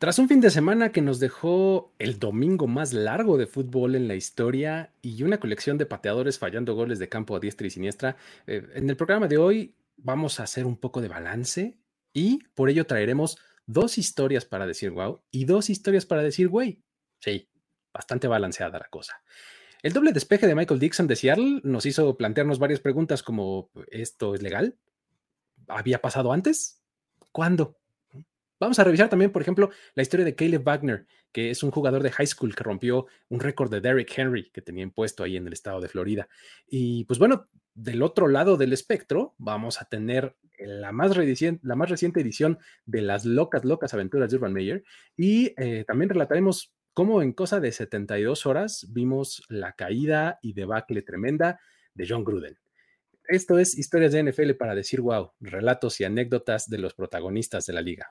Tras un fin de semana que nos dejó el domingo más largo de fútbol en la historia y una colección de pateadores fallando goles de campo a diestra y siniestra, eh, en el programa de hoy vamos a hacer un poco de balance y por ello traeremos dos historias para decir wow y dos historias para decir güey. Sí, bastante balanceada la cosa. El doble despeje de Michael Dixon de Seattle nos hizo plantearnos varias preguntas como ¿esto es legal? ¿Había pasado antes? ¿Cuándo? Vamos a revisar también, por ejemplo, la historia de Caleb Wagner, que es un jugador de high school que rompió un récord de Derrick Henry que tenía impuesto ahí en el estado de Florida. Y pues bueno, del otro lado del espectro vamos a tener la más, reciente, edición de las locas, locas aventuras de Urban Meyer y eh, también relataremos cómo en cosa de 72 horas vimos la caída y debacle tremenda de John Gruden. Esto es Historias de NFL para decir wow, relatos y anécdotas de los protagonistas de la liga.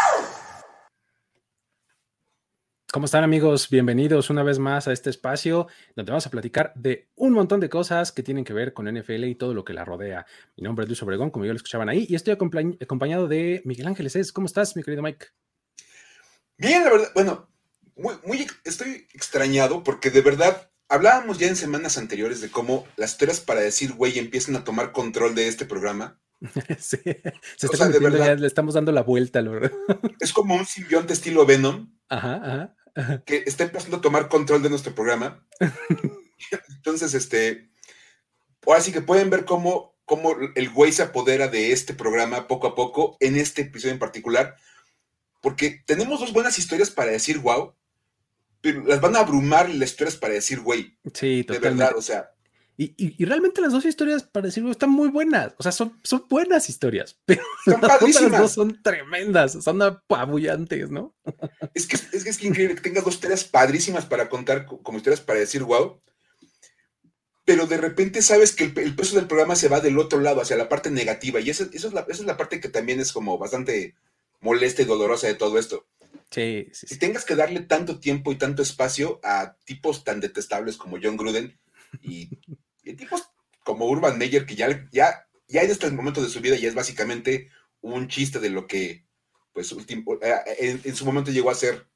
¿Cómo están amigos? Bienvenidos una vez más a este espacio donde vamos a platicar de un montón de cosas que tienen que ver con NFL y todo lo que la rodea. Mi nombre es Luis Obregón, como ya lo escuchaban ahí, y estoy acompañado de Miguel Ángeles. ¿Cómo estás, mi querido Mike? Bien, la verdad, bueno, muy, muy, estoy extrañado porque de verdad hablábamos ya en semanas anteriores de cómo las historias para decir güey empiezan a tomar control de este programa. sí, se está o le estamos dando la vuelta, la verdad. Es como un simbionte estilo Venom. Ajá, ajá que está empezando a tomar control de nuestro programa. Entonces, este, ahora sí que pueden ver cómo, cómo el güey se apodera de este programa poco a poco, en este episodio en particular, porque tenemos dos buenas historias para decir wow, pero las van a abrumar las historias para decir güey. Sí, totalmente. De verdad, o sea, y, realmente las dos historias, para decirlo, están muy buenas. O sea, son, son buenas historias, pero las dos son tremendas, son apabullantes, ¿no? Es que es, que es increíble que tengas dos historias padrísimas para contar como historias para decir wow. Pero de repente sabes que el, peso del programa se va del otro lado, hacia la parte negativa. Y esa, es la, esa es la parte que también es como bastante molesta y dolorosa de todo esto. Sí, sí, sí. tengas que darle tanto tiempo y tanto espacio a tipos tan detestables como John Gruden y y tipos como Urban Meyer, que ya, ya, ya en este momento de su vida ya es básicamente un chiste de lo que, pues, eh, en, su momento llegó a ser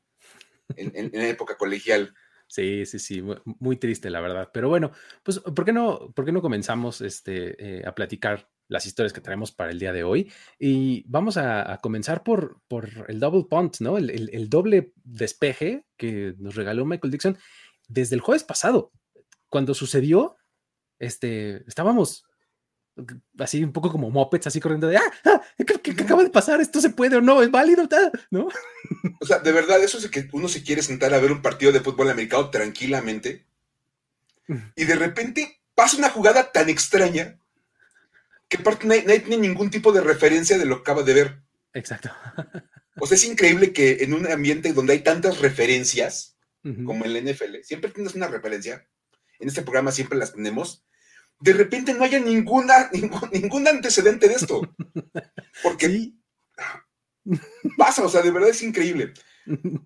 en, en, época colegial. Sí, sí, sí, muy triste, la verdad. Pero bueno, pues, ¿por qué no, por qué no comenzamos este, eh, a platicar las historias que traemos para el día de hoy? Y vamos a, comenzar por, por el double punt, ¿no? El, el, doble despeje que nos regaló Michael Dixon desde el jueves pasado. Cuando sucedió, este, estábamos así un poco como mopeds, así corriendo de, ah, ah ¿qué, acaba de pasar? ¿Esto se puede o no? ¿Es válido? ¿No? O sea, de verdad, eso es que uno se quiere sentar a ver un partido de fútbol americano tranquilamente y de repente pasa una jugada tan extraña que nadie, tiene ningún tipo de referencia de lo que acaba de ver. Exacto. O sea, es increíble que en un ambiente donde hay tantas referencias, como en la NFL, siempre tienes una referencia en este programa siempre las tenemos, de repente no haya ninguna, ningún, antecedente de esto. Porque pasa, o sea, de verdad es increíble.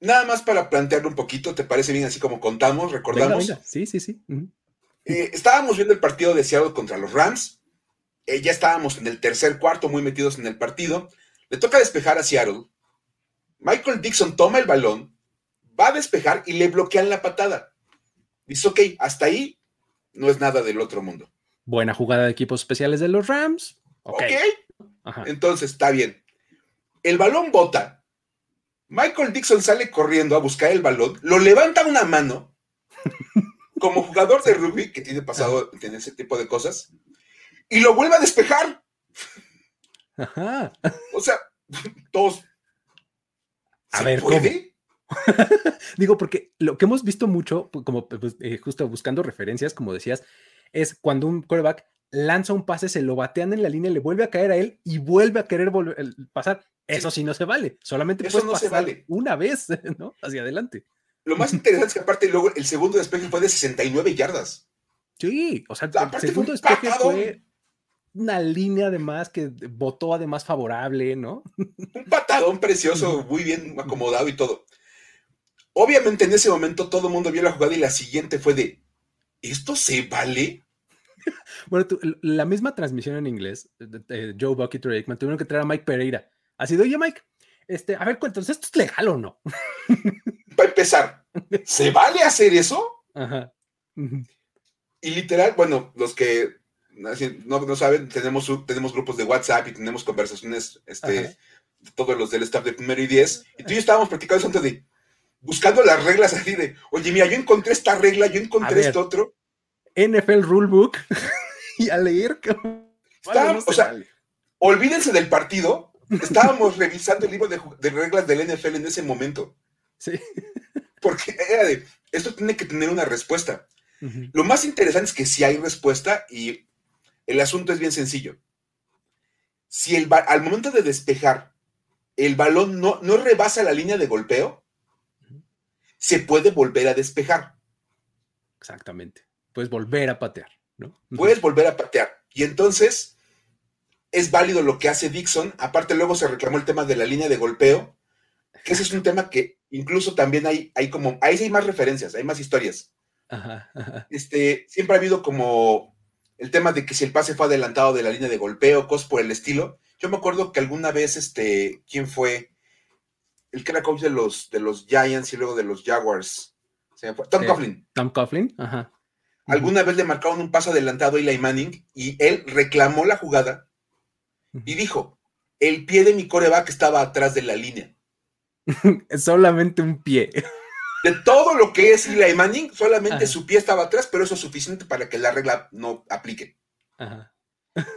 Nada más para plantearlo un poquito, ¿te parece bien así como contamos, recordamos? Sí, sí, sí. Eh, estábamos viendo el partido de Seattle contra los Rams. Eh, ya estábamos en el tercer cuarto, muy metidos en el partido. Le toca despejar a Seattle. Michael Dixon toma el balón, va a despejar y le bloquean la patada. Dice, ok, hasta ahí no es nada del otro mundo. Buena jugada de equipos especiales de los Rams. Ok. Entonces, está bien. El balón bota. Michael Dixon sale corriendo a buscar el balón, lo levanta una mano, como jugador de rugby, que tiene pasado, tiene ese tipo de cosas, y lo vuelve a despejar. Ajá. O sea, todos. A ver, puede? Digo, porque lo que hemos visto mucho, como pues, eh, justo buscando referencias, como decías, es cuando un quarterback lanza un pase, se lo batean en la línea, le vuelve a caer a él y vuelve a querer pasar. Eso sí. no se vale. Solamente Eso no se vale. una vez, ¿no? Hacia adelante. Lo más interesante es que aparte luego el segundo despeje fue de 69 yardas. Sí, o sea, el segundo despeje fue una línea además que votó además favorable, ¿no? Un patadón precioso, muy bien acomodado y todo. Obviamente en ese momento todo el mundo vio la jugada y la siguiente fue de, ¿esto se vale? Bueno, la misma transmisión en inglés, Joe Buck y Troy Aikman tuvieron que traer a Mike Pereira. Así de, oye Mike, este, a ver, entonces, ¿esto es legal o no? Para empezar, ¿se vale hacer eso? Ajá. Y literal, bueno, los que no, saben, tenemos, tenemos grupos de WhatsApp y tenemos conversaciones, este, todos los del staff de primero y diez, y tú y yo estábamos practicando antes de, buscando las reglas así de, oye, mira, yo encontré esta regla, yo encontré esto otro. NFL Rulebook y a leer. o sea, olvídense del partido, estábamos revisando el libro de, reglas del NFL en ese momento. Sí. Porque era de, esto tiene que tener una respuesta. Lo más interesante es que si hay respuesta y el asunto es bien sencillo. Si el, al momento de despejar el balón no, no rebasa la línea de golpeo, se puede volver a despejar. Exactamente. Puedes volver a patear, ¿no? Puedes volver a patear. Y entonces es válido lo que hace Dixon. Aparte, luego se reclamó el tema de la línea de golpeo, que ese es un tema que incluso también hay, hay como, ahí sí hay más referencias, hay más historias. Este, siempre ha habido como el tema de que si el pase fue adelantado de la línea de golpeo, cosas por el estilo. Yo me acuerdo que alguna vez, este, ¿quién fue? El que era coach de los, de los Giants y luego de los Jaguars. Tom Coughlin. Tom Coughlin, ajá. Alguna vez le marcaron un paso adelantado a Eli Manning y él reclamó la jugada y dijo, el pie de mi coreback estaba atrás de la línea. Solamente un pie. De todo lo que es Eli Manning, solamente su pie estaba atrás, pero eso es suficiente para que la regla no aplique.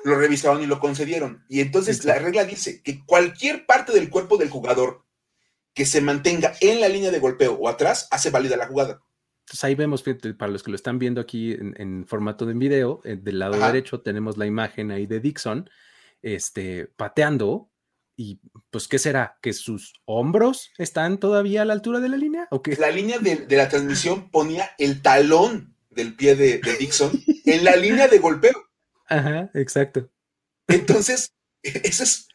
Lo revisaron y lo concedieron. Y entonces la regla dice que cualquier parte del cuerpo del jugador que se mantenga en la línea de golpeo o atrás hace válida la jugada. Entonces ahí vemos, para los que lo están viendo aquí en, formato de video, eh, del lado derecho tenemos la imagen ahí de Dixon, este, pateando y pues, ¿qué será? ¿Que sus hombros están todavía a la altura de la línea? ¿O La línea de, la transmisión ponía el talón del pie de, Dixon en la línea de golpeo. Ajá, exacto. Entonces, eso es,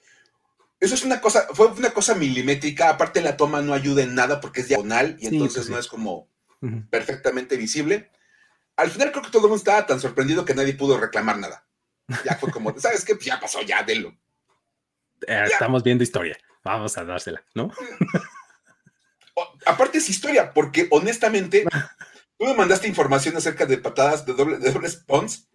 eso es una cosa, fue una cosa milimétrica. Aparte, la toma no ayuda en nada porque es diagonal y entonces no es como perfectamente visible. Al final, creo que todo el mundo estaba tan sorprendido que nadie pudo reclamar nada. Ya fue como, ¿sabes qué? Pues ya pasó, ya, délo. Eh, estamos viendo historia. Vamos a dársela, ¿no? Aparte es historia, porque honestamente, tú me mandaste información acerca de patadas de, doble, de dobles pons,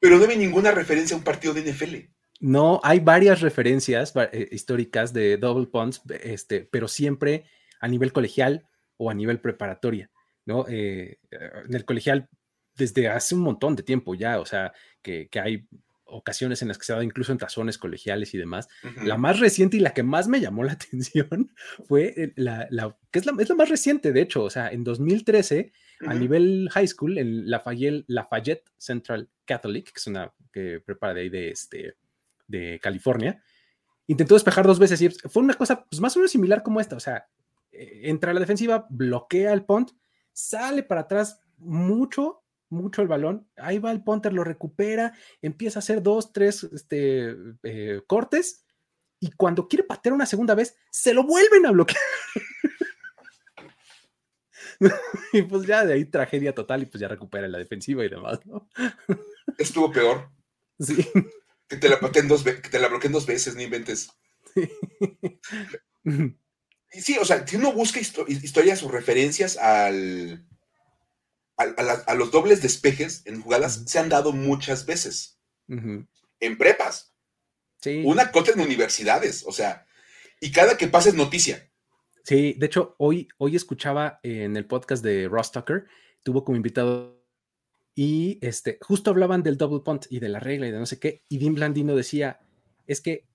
pero no hay ninguna referencia a un partido de NFL. No, hay varias referencias eh, históricas de double punts, este, pero siempre a nivel colegial o a nivel preparatoria, ¿no? Eh, en el colegial desde hace un montón de tiempo ya, o sea, que, que hay ocasiones en las que se ha dado incluso en tazones colegiales y demás. La más reciente y la que más me llamó la atención fue la, que es la, es la más reciente, de hecho, o sea, en 2013, a nivel high school, en Lafayette, Lafayette Central Catholic, que es una que prepara de ahí de, este, de California, intentó despejar dos veces y fue una cosa pues, más o menos similar como esta, o sea, eh, entra a la defensiva, bloquea el punt, sale para atrás mucho mucho el balón, ahí va el punter, lo recupera, empieza a hacer dos, tres este, eh, cortes y cuando quiere patear una segunda vez, se lo vuelven a bloquear. y pues ya de ahí tragedia total y pues ya recupera la defensiva y demás, ¿no? Estuvo peor. Sí. Que te la dos que te la bloqueen dos veces, ni inventes. Sí. sí, o sea, si uno busca historias o referencias al, a, los dobles despejes en jugadas se han dado muchas veces. En prepas. Una cota en universidades, o sea, y cada que pasa es noticia. Sí, de hecho, hoy, hoy escuchaba en el podcast de Ross Tucker, tuvo como invitado y este, justo hablaban del double punt y de la regla y de no sé qué, y Dean Blandino decía, es que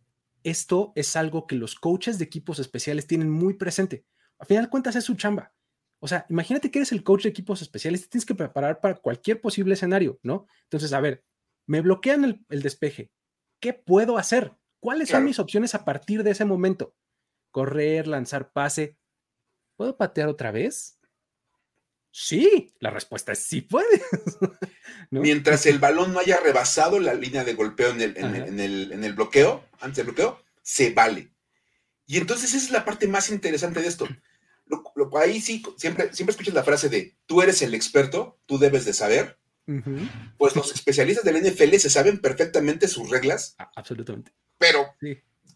esto es algo que los coaches de equipos especiales tienen muy presente. A final de cuentas es su chamba. O sea, imagínate que eres el coach de equipos especiales, tienes que preparar para cualquier posible escenario, ¿no? Entonces, a ver, me bloquean el, despeje. ¿Qué puedo hacer? ¿Cuáles son mis opciones a partir de ese momento? Correr, lanzar pase. ¿Puedo patear otra vez? Sí, la respuesta es sí puede. Mientras el balón no haya rebasado la línea de golpeo en el, en, el, en el, bloqueo, antes del bloqueo, se vale. Y entonces esa es la parte más interesante de esto. Lo, lo, ahí sí, siempre, siempre escuchas la frase de tú eres el experto, tú debes de saber. Pues los especialistas del NFL se saben perfectamente sus reglas. Absolutamente. Pero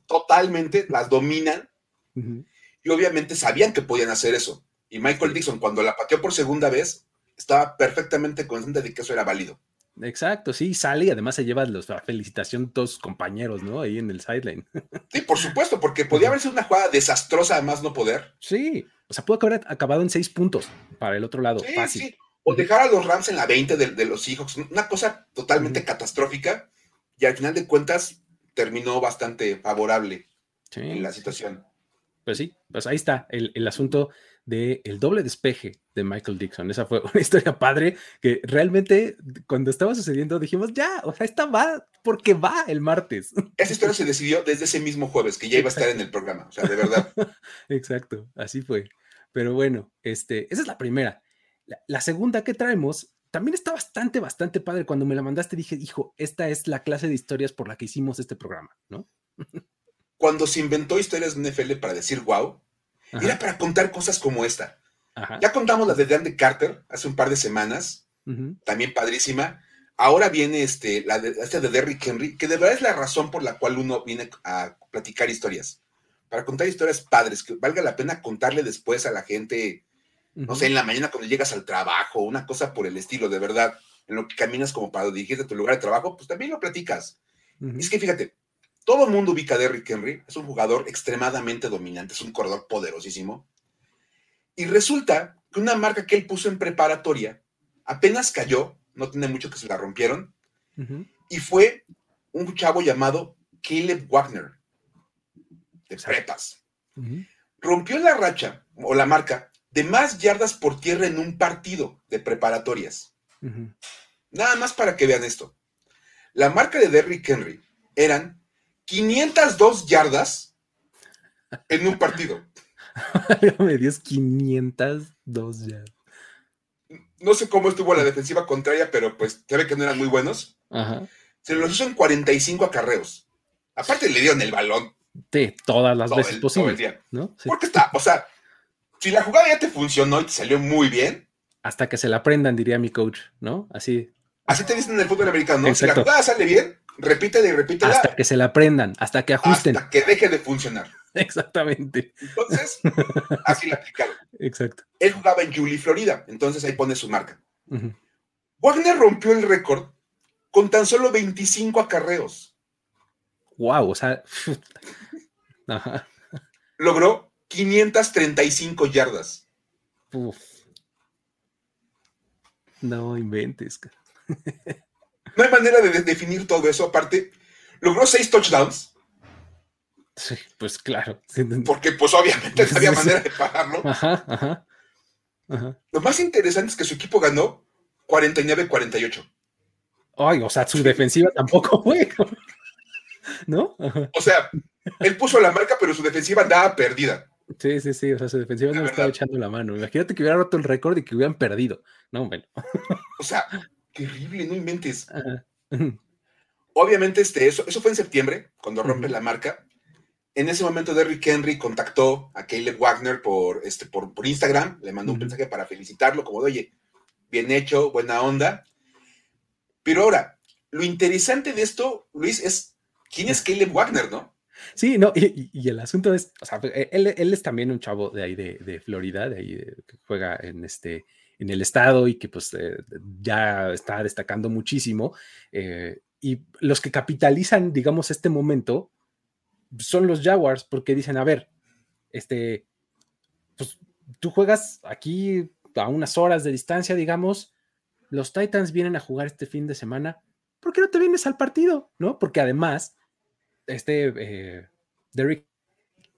totalmente las dominan. Y obviamente sabían que podían hacer eso. Y Michael Dixon, cuando la pateó por segunda vez, estaba perfectamente consciente de que eso era válido. Exacto, sí, sale y además se lleva los, la felicitación todos sus compañeros, ¿no? Ahí en el sideline. Sí, por supuesto, porque podía haber sido una jugada desastrosa, además no poder. Sí, o sea, pudo haber acabado en seis puntos para el otro lado, sí, fácil. Sí. O dejar a los Rams en la 20 de, los Seahawks, una cosa totalmente catastrófica, y al final de cuentas terminó bastante favorable en la situación. Pues sí, pues ahí está el, el asunto del el doble despeje de Michael Dixon. Esa fue una historia padre que realmente cuando estaba sucediendo dijimos, ya, o sea, esta va porque va el martes. Esa historia se decidió desde ese mismo jueves, que ya iba a estar en el programa, o sea, de verdad. Exacto, así fue. Pero bueno, este, esa es la primera. La, segunda que traemos también está bastante, bastante padre. Cuando me la mandaste dije, hijo, esta es la clase de historias por la que hicimos este programa, ¿no? Cuando se inventó historias de NFL para decir wow, era para contar cosas como esta. Ya contamos la de Dan Carter hace un par de semanas, también padrísima. Ahora viene este, la de, esta de Derrick Henry, que de verdad es la razón por la cual uno viene a platicar historias. Para contar historias padres, que valga la pena contarle después a la gente, no sé, en la mañana cuando llegas al trabajo, una cosa por el estilo, de verdad, en lo que caminas como para dirigirte a tu lugar de trabajo, pues también lo platicas. Es que fíjate, todo el mundo ubica a Derrick Henry, es un jugador extremadamente dominante, es un corredor poderosísimo. Y resulta que una marca que él puso en preparatoria apenas cayó, no tiene mucho que se la rompieron, y fue un chavo llamado Caleb Wagner, de prepas. Rompió la racha o la marca de más yardas por tierra en un partido de preparatorias. Nada más para que vean esto. La marca de Derrick Henry eran 502 yardas en un partido. Me dio 502 yardas. No sé cómo estuvo la defensiva contraria, pero pues se ve que no eran muy buenos. Se los hizo en 45 acarreos. Aparte le dieron el balón. Sí, todas las veces posibles. ¿no? Porque está, o sea, si la jugada ya te funcionó y te salió muy bien. Hasta que se la aprendan, diría mi coach, ¿no? Así. Así te dicen en el fútbol americano, ¿no? Si la jugada sale bien, repítela y repítela. Hasta que se la aprendan, hasta que ajusten. Hasta que deje de funcionar. Exactamente. Entonces, así la aplicaron. Exacto. Él jugaba en Julie, Florida, entonces ahí pone su marca. Wagner rompió el récord con tan solo 25 acarreos. Wow, o sea. Logró 535 yardas. Uf. No inventes. No hay manera de definir todo eso. Aparte, logró seis touchdowns. Sí, pues claro. Porque, pues, obviamente no había manera de pararlo. Ajá, ajá, Lo más interesante es que su equipo ganó 49-48. Ay, o sea, su defensiva tampoco fue. ¿No? O sea, él puso la marca, pero su defensiva andaba perdida. Sí, sí, sí. O sea, su defensiva no estaba echando la mano. Imagínate que hubiera roto el récord y que hubieran perdido. No, bueno. O sea, Terrible, no inventes. Obviamente, este, eso, eso fue en septiembre, cuando rompe la marca. En ese momento, Derrick Henry contactó a Caleb Wagner por, este, por, Instagram, le mandó un mensaje para felicitarlo, como de, oye, bien hecho, buena onda. Pero ahora, lo interesante de esto, Luis, es quién es Caleb Wagner, ¿no? Sí, no, y, el asunto es, o sea, él, es también un chavo de ahí de, de Florida, de ahí que juega en este en el estado y que pues eh, ya está destacando muchísimo. Eh, y los que capitalizan, digamos, este momento son los Jaguars, porque dicen, a ver, este, pues tú juegas aquí a unas horas de distancia, digamos, los Titans vienen a jugar este fin de semana, ¿por qué no te vienes al partido? ¿No? Porque además, este, eh,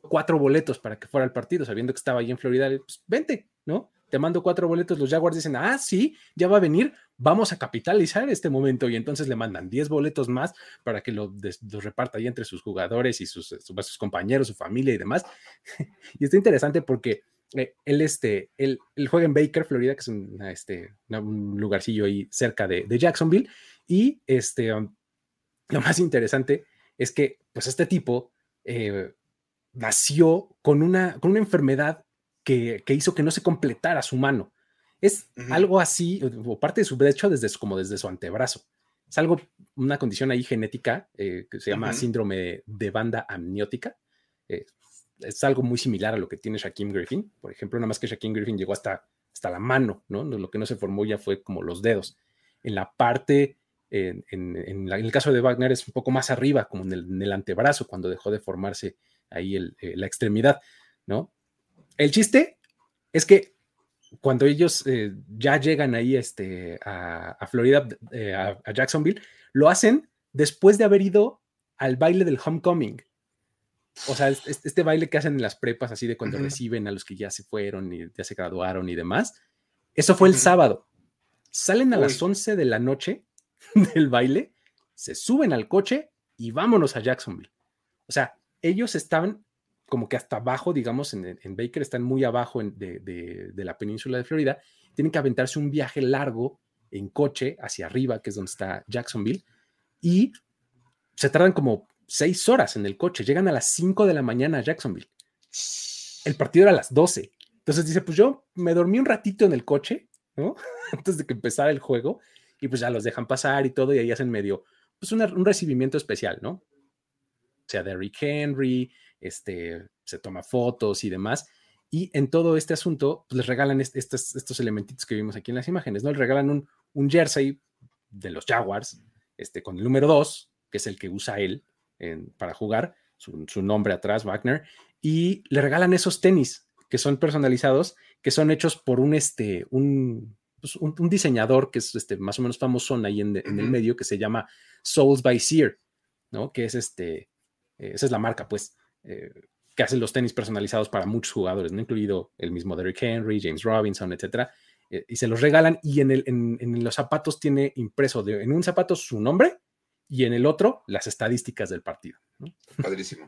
cuatro boletos para que fuera al partido, sabiendo que estaba ahí en Florida, pues vente, ¿no? Te mando cuatro boletos, los Jaguars dicen, ah, sí, ya va a venir, vamos a capitalizar este momento y entonces le mandan 10 boletos más para que los lo reparta ahí entre sus jugadores y sus, sus, compañeros, su familia y demás. y está interesante porque Eh, él, este, él, juega en Baker, Florida, que es este, un lugarcillo ahí cerca de, Jacksonville. Y este, um, lo más interesante es que, pues, este tipo eh, nació con una, con una enfermedad que, hizo que no se completara su mano. Es algo así, o parte de su, de hecho, desde, como desde su antebrazo. Es algo, una condición ahí genética eh, que se llama síndrome de banda amniótica. Eh, es algo muy similar a lo que tiene Shaquem Griffin. Por ejemplo, nada más que Shaquem Griffin llegó hasta, hasta la mano, ¿no? Lo que no se formó ya fue como los dedos. En la parte, en, el caso de Wagner es un poco más arriba, como en el, antebrazo, cuando dejó de formarse ahí eh, la extremidad, ¿no? El chiste es que cuando ellos eh, ya llegan ahí este, a, Florida, eh, a, Jacksonville, lo hacen después de haber ido al baile del homecoming. O sea, este, baile que hacen en las prepas, así de cuando reciben a los que ya se fueron y ya se graduaron y demás. Eso fue el sábado. Salen a las 11 de la noche del baile, se suben al coche y vámonos a Jacksonville. O sea, ellos estaban como que hasta abajo, digamos, en, Baker, están muy abajo de, la península de Florida, tienen que aventarse un viaje largo en coche hacia arriba, que es donde está Jacksonville, y se tardan como seis horas en el coche, llegan a las cinco de la mañana a Jacksonville. El partido era a las doce. Entonces dice, pues yo me dormí un ratito en el coche, ¿no? Antes de que empezara el juego, y pues ya los dejan pasar y todo, y ahí hacen medio, pues un recibimiento especial, ¿no? O sea, Derrick Henry, este, se toma fotos y demás. Y en todo este asunto, pues, les regalan estos, estos elementitos que vimos aquí en las imágenes, ¿no? Les regalan un, un jersey de los Jaguars, este, con el número 2, que es el que usa él para jugar, su, nombre atrás, Wagner, y le regalan esos tenis que son personalizados, que son hechos por un, este, un, pues, un, diseñador que es este, más o menos famoso ahí en, en, el medio, que se llama Souls by Sear, ¿no? Que es este, esa es la marca, pues. Eh, que hacen los tenis personalizados para muchos jugadores, ¿no? incluido el mismo Derrick Henry, James Robinson, etcétera, eh, y se los regalan y en, el, en, los zapatos tiene impreso de, en un zapato su nombre y en el otro las estadísticas del partido. Padrísimo.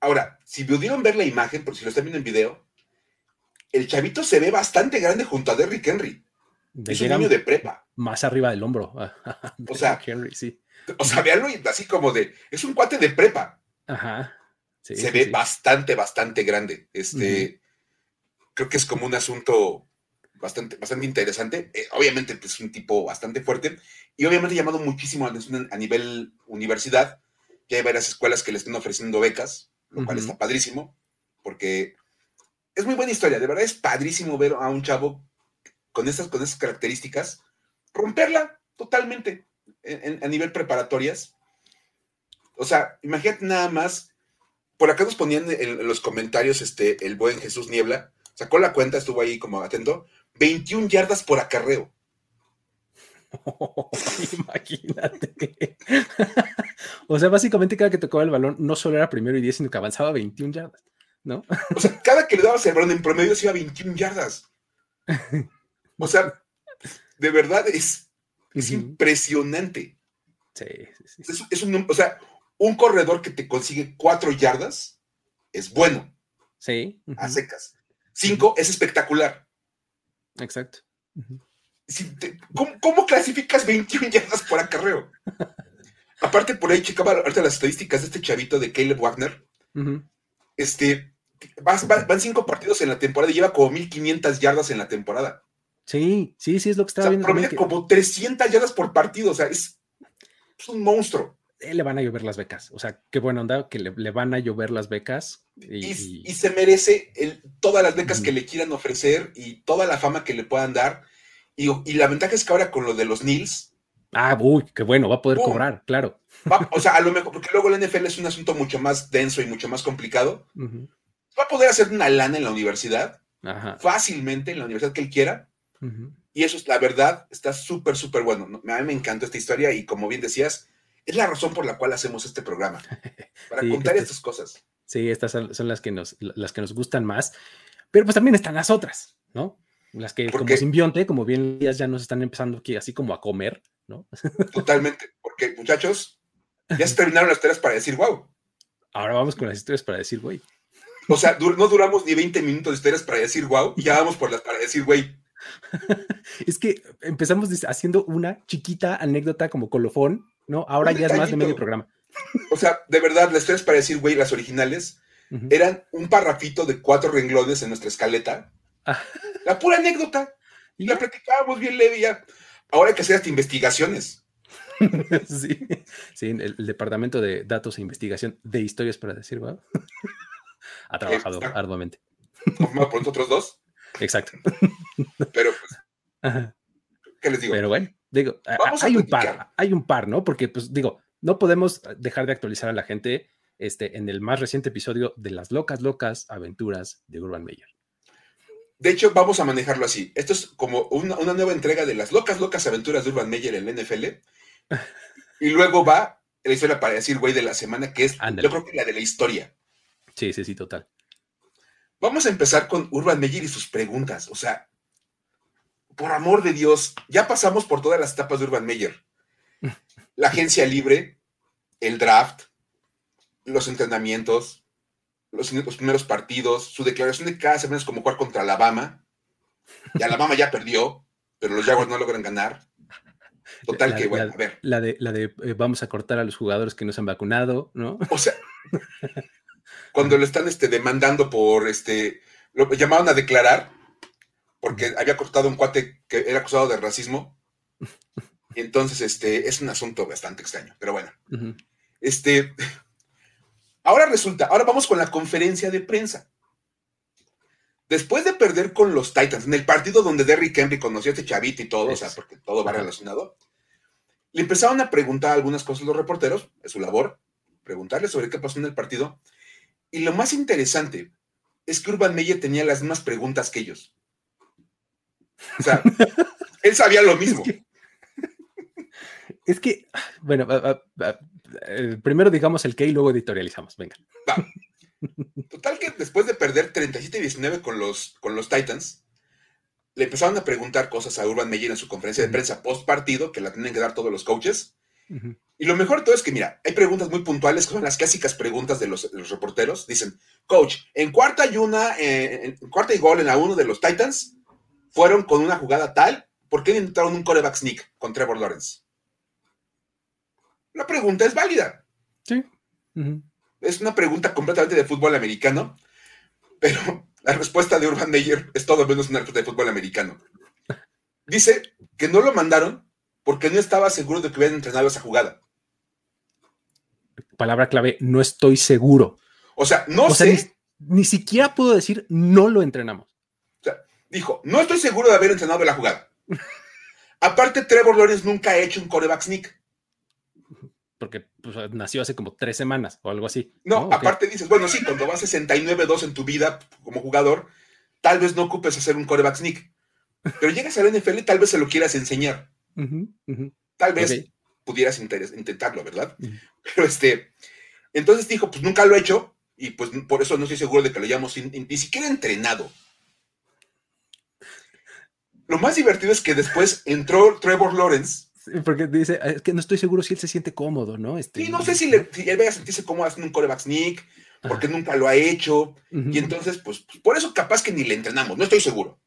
Ahora, si pudieron ver la imagen, por si lo están viendo en video, el chavito se ve bastante grande junto a Derrick Henry. es un niño de prepa. Más arriba del hombro. o sea, Henry, sí. O sea, veanlo así como de, es un cuate de prepa. Ajá se ve bastante, bastante grande. Este, Creo que es como un asunto bastante, bastante interesante. Eh, obviamente es pues, un tipo bastante fuerte y obviamente ha llamado muchísimo la atención a nivel universidad. Ya hay varias escuelas que le están ofreciendo becas, lo cual está padrísimo, porque es muy buena historia. De verdad es padrísimo ver a un chavo con estas, con esas características romperla totalmente a nivel preparatorias. O sea, imagínate nada más por acá nos ponían en, los comentarios este, el buen Jesús Niebla, sacó la cuenta, estuvo ahí como atento, 21 yardas por acarreo. imagínate. o sea, básicamente cada que tocaba el balón no solo era primero y 10, sino que avanzaba 21 yardas, ¿no? o sea, cada que le dabas el balón en promedio se iba 21 yardas. O sea, de verdad es, es impresionante. Sí, sí, sí. Es, un, o sea, un corredor que te consigue cuatro yardas es bueno. Sí. A secas. Cinco es espectacular. Exacto. ¿cómo, clasificas 21 yardas por acarreo? Aparte, por ahí checaba ahorita las estadísticas de este chavito de Caleb Wagner. Este, van cinco partidos en la temporada y lleva como 1500 yardas en la temporada. Sí, sí, sí, es lo que estaba o sea, viendo. como 300 yardas por partido, o sea, es un monstruo. Eh, le van a llover las becas. O sea, qué buena onda que le, van a llover las becas. Y, se merece todas las becas que le quieran ofrecer y toda la fama que le puedan dar. Y, la ventaja es que ahora con lo de los Nils. Ah, uy, qué bueno, va a poder cobrar, claro. o sea, a lo mejor, porque luego la NFL es un asunto mucho más denso y mucho más complicado. Va a poder hacer una lana en la universidad, fácilmente en la universidad que él quiera. Y eso es la verdad, está súper, súper bueno. A mí me encanta esta historia y como bien decías, es la razón por la cual hacemos este programa, para contar estas, cosas. Sí, estas son, las, que nos, las que nos gustan más, pero pues también están las otras, ¿no? Las que como simbionte, como bien ya nos están empezando aquí así como a comer, ¿no? Totalmente, porque muchachos, ya se terminaron las historias para decir wow. Ahora vamos con las historias para decir güey. O sea, no duramos ni 20 minutos de historias para decir wow y ya vamos por las para decir güey. es que empezamos haciendo una chiquita anécdota como colofón, ¿no? Ahora ya es más de medio programa. O sea, de verdad, las historias para decir güey, las originales, eran un parrafito de cuatro renglones en nuestra escaleta. Ah. La pura anécdota. Y la platicábamos bien leve ya. Ahora hay que hacer hasta investigaciones. sí, sí, el, Departamento de Datos e Investigación de Historias para decir, wow. ha trabajado arduamente. Formado por nosotros dos. Exacto. Pero pues, ¿qué les digo? Pero bueno, digo, hay un par, hay un par, ¿no? Porque, pues, digo, no podemos dejar de actualizar a la gente este, en el más reciente episodio de las locas, locas aventuras de Urban Meyer. De hecho, vamos a manejarlo así. Esto es como una, nueva entrega de las locas, locas aventuras de Urban Meyer en el NFL. y luego va la historia para decir, güey, de la semana, que es, yo creo que la de la historia. Sí, sí, sí, total. Vamos a empezar con Urban Meyer y sus preguntas. O sea, por amor de Dios, ya pasamos por todas las etapas de Urban Meyer. La agencia libre, el draft, los entrenamientos, los, primeros partidos, su declaración de cada semana es como jugar contra Alabama. Y Alabama ya perdió, pero los Jaguars no logran ganar. Total que, bueno, a ver. La de, la de eh, vamos a cortar a los jugadores que no se han vacunado, ¿no? O sea, cuando lo están este, demandando por, este, lo llamaron a declarar, porque había cortado un cuate que era acusado de racismo. Y entonces, este, es un asunto bastante extraño, pero bueno. Este, Ahora resulta, ahora vamos con la conferencia de prensa. Después de perder con los Titans, en el partido donde Derrick Henry conoció a este chavito y todo, o sea, porque todo va relacionado, le empezaron a preguntar algunas cosas los reporteros, es su labor, preguntarle sobre qué pasó en el partido. Y lo más interesante es que Urban Meyer tenía las mismas preguntas que ellos. O sea, él sabía lo mismo. Es que, bueno, eh, primero digamos el qué y luego editorializamos. Venga. Total que después de perder 37-19 con los, con los Titans, le empezaron a preguntar cosas a Urban Meyer en su conferencia de prensa post partido, que la tienen que dar todos los coaches. Y lo mejor de todo es que, mira, hay preguntas muy puntuales, que son las clásicas preguntas de los, reporteros. Dicen, coach, en cuarta y una, eh, en cuarta y gol en la uno de los Titans, fueron con una jugada tal, ¿por qué intentaron un coreback sneak con Trevor Lawrence? La pregunta es válida. Sí. Es una pregunta completamente de fútbol americano, pero la respuesta de Urban Meyer es todo menos una respuesta de fútbol americano. Dice que no lo mandaron porque no estaba seguro de que hubieran entrenado esa jugada. Palabra clave, no estoy seguro. O sea, no sé. ni, siquiera puedo decir no lo entrenamos. Dijo, no estoy seguro de haber entrenado la jugada. Aparte, Trevor Lawrence nunca ha hecho un coreback sneak porque pues, nació hace como tres semanas o algo así. No, aparte dices, bueno, sí, cuando vas 69-2 en tu vida como jugador, tal vez no ocupes hacer un coreback sneak. Pero llegas al NFL, tal vez se lo quieras enseñar. Tal vez pudieras intentarlo, ¿verdad? Pero este, entonces dijo, pues nunca lo he hecho y pues por eso no estoy seguro de que lo hayamos ni siquiera entrenado. Lo más divertido es que después entró Trevor Lawrence porque dice, es que no estoy seguro si él se siente cómodo, ¿no? Este, sí, no sé si, él vaya a sentirse cómodo haciendo un coreback sneak, porque nunca lo ha hecho. Y entonces, pues, pues, por eso capaz que ni le entrenamos, no estoy seguro.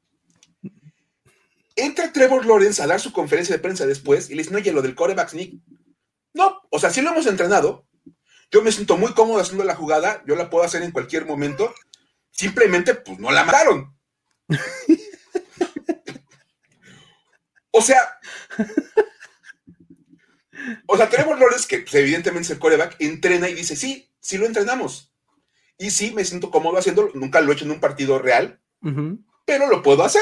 Entra Trevor Lawrence a dar su conferencia de prensa después y le dice, oye, lo del coreback sneak. No, o sea, si lo hemos entrenado. Yo me siento muy cómodo haciendo la jugada, yo la puedo hacer en cualquier momento. Simplemente, pues no la mataron. o sea, o sea, tenemos Lawrence, que pues, evidentemente es el coreback, entrena y dice, sí, sí lo entrenamos. Y sí, me siento cómodo haciéndolo. Nunca lo he hecho en un partido real, pero lo puedo hacer.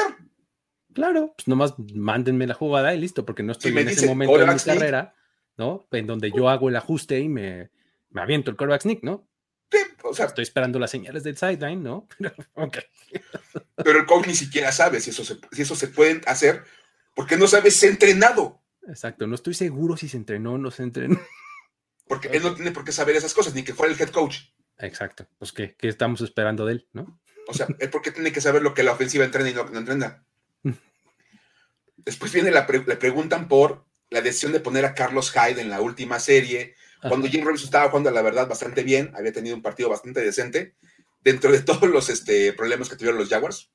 Claro, pues nomás mándenme la jugada y listo, porque no estoy en ese momento de mi carrera, ¿no? En donde yo hago el ajuste y me, me aviento el coreback sneak, ¿no? Sí, o sea, estoy esperando las señales del sideline, ¿no? Pero el coach ni siquiera sabe si eso se, si eso se puede hacer porque no sabe si ha entrenado. Exacto, no estoy seguro si se entrenó o no se entrenó. Porque él no tiene por qué saber esas cosas, ni que fuera el head coach. Exacto, pues ¿qué, qué estamos esperando de él, ¿no? O sea, él porque tiene que saber lo que la ofensiva entrena y lo que no entrena. Después viene la le preguntan por la decisión de poner a Carlos Hyde en la última serie, cuando Jim Robinson estaba jugando, la verdad, bastante bien, había tenido un partido bastante decente, dentro de todos los este, problemas que tuvieron los Jaguars.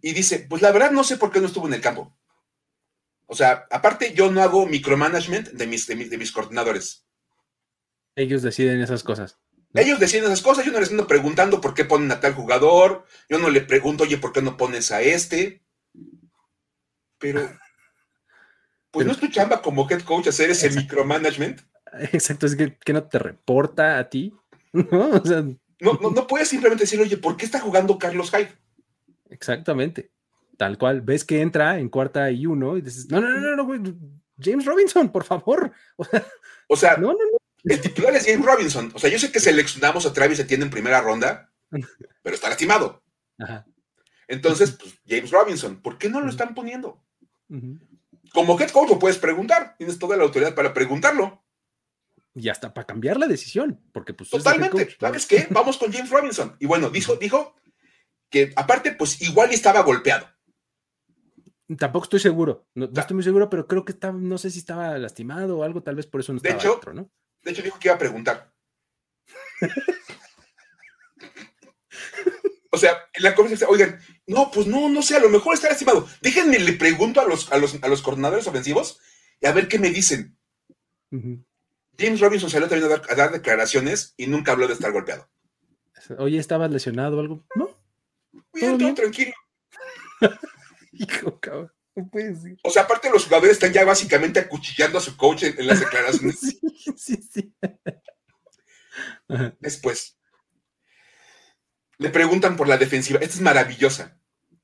Y dice, pues la verdad no sé por qué no estuvo en el campo. O sea, aparte yo no hago micromanagement de mis, de mis, coordinadores. Ellos deciden esas cosas. Ellos deciden esas cosas, yo no les ando preguntando por qué ponen a tal jugador, yo no le pregunto, oye, ¿por qué no pones a este? Pero, pues no es tu chamba como head coach hacer ese micromanagement. Exacto, es que, que, no te reporta a ti. ¿no? no, puedes simplemente decir, oye, ¿por qué está jugando Carlos Hyde? Exactamente. Tal cual. Ves que entra en cuarta y uno y dices, no, no, no, no, güey, James Robinson, por favor. O sea, no, no, no. el titular es James Robinson. O sea, yo sé que seleccionamos a Travis Etienne en primera ronda, pero está lastimado. Ajá. Entonces, pues, James Robinson, ¿por qué no lo están poniendo? Como head coach lo puedes preguntar, tienes toda la autoridad para preguntarlo. Y hasta para cambiar la decisión, porque pues... Totalmente, ¿sabes qué? Vamos con James Robinson. Y bueno, dijo, dijo que aparte, pues igual estaba golpeado. Tampoco estoy seguro, no, estoy muy seguro, pero creo que estaba, no sé si estaba lastimado o algo, tal vez por eso no estaba de hecho, dentro, ¿no? De hecho, dijo que iba a preguntar. o sea, en la conversación, oigan, no, pues no, no sé, a lo mejor está lastimado. Déjenme, le pregunto a los, a los, a los coordinadores ofensivos y a ver qué me dicen. James Robinson salió también a dar, a dar, declaraciones y nunca habló de estar golpeado. Oye, ¿estabas lesionado o algo? No. Bien, todo tranquilo. Hijo, cabrón. No puede ser. O sea, aparte los jugadores están ya básicamente acuchillando a su coach en, las declaraciones. sí, sí, sí. Después, le preguntan por la defensiva. Esta es maravillosa.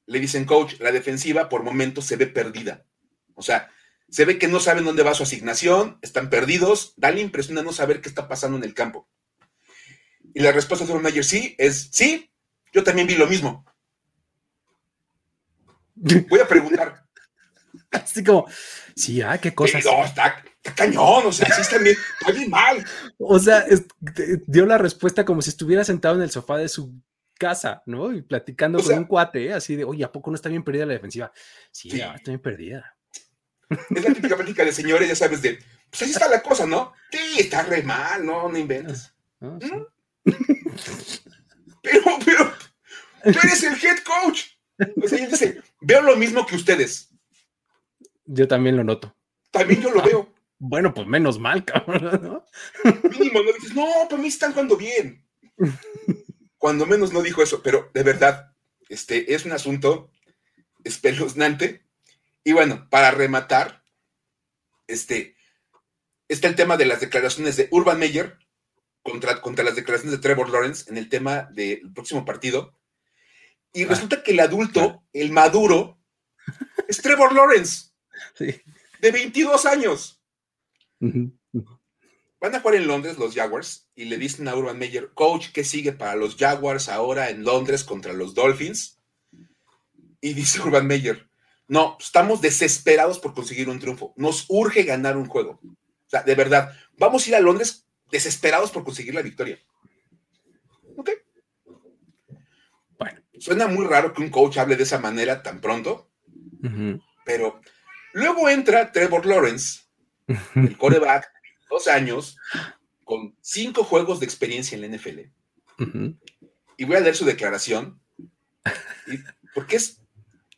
Le dicen, coach, la defensiva por momentos se ve perdida. O sea, se ve que no saben dónde va su asignación, están perdidos, da la impresión de no saber qué está pasando en el campo. Y la respuesta de Aaron Mayer sí es, sí, yo también vi lo mismo. Voy a preguntar. Así como, sí, ah, qué cosa. no, está, cañón, o sea, sí está bien, está bien mal. O sea, dio la respuesta como si estuviera sentado en el sofá de su casa, ¿no? Y platicando con un cuate, ¿eh? así de, oye, ¿a poco no está bien perdida la defensiva? Sí, está bien perdida. Es la típica plática de señores, ya sabes, de, pues ahí está la cosa, ¿no? Sí, está re mal, no, no inventes. Ah, ah, ¿Mm? pero, pero, tú eres el head coach. O sea, dice, veo lo mismo que ustedes. Yo también lo noto. También yo lo veo. Bueno, pues menos mal, cabrón, ¿no? Mínimo, no dices, no, para mí están jugando bien. Cuando menos no dijo eso, pero de verdad, este es un asunto espeluznante. Y bueno, para rematar, este, está el tema de las declaraciones de Urban Meyer contra, contra las declaraciones de Trevor Lawrence en el tema del próximo partido. Y ah. resulta que el adulto, el maduro, es Trevor Lawrence. De 22 años. Van a jugar en Londres los Jaguars y le dicen a Urban Meyer, coach, ¿qué sigue para los Jaguars ahora en Londres contra los Dolphins? Y dice Urban Meyer, no, estamos desesperados por conseguir un triunfo. Nos urge ganar un juego. O sea, de verdad, vamos a ir a Londres desesperados por conseguir la victoria. ¿Ok? Bueno, suena muy raro que un coach hable de esa manera tan pronto, pero luego entra Trevor Lawrence, el coreback, dos años, con cinco juegos de experiencia en la NFL. Y voy a leer su declaración, porque es,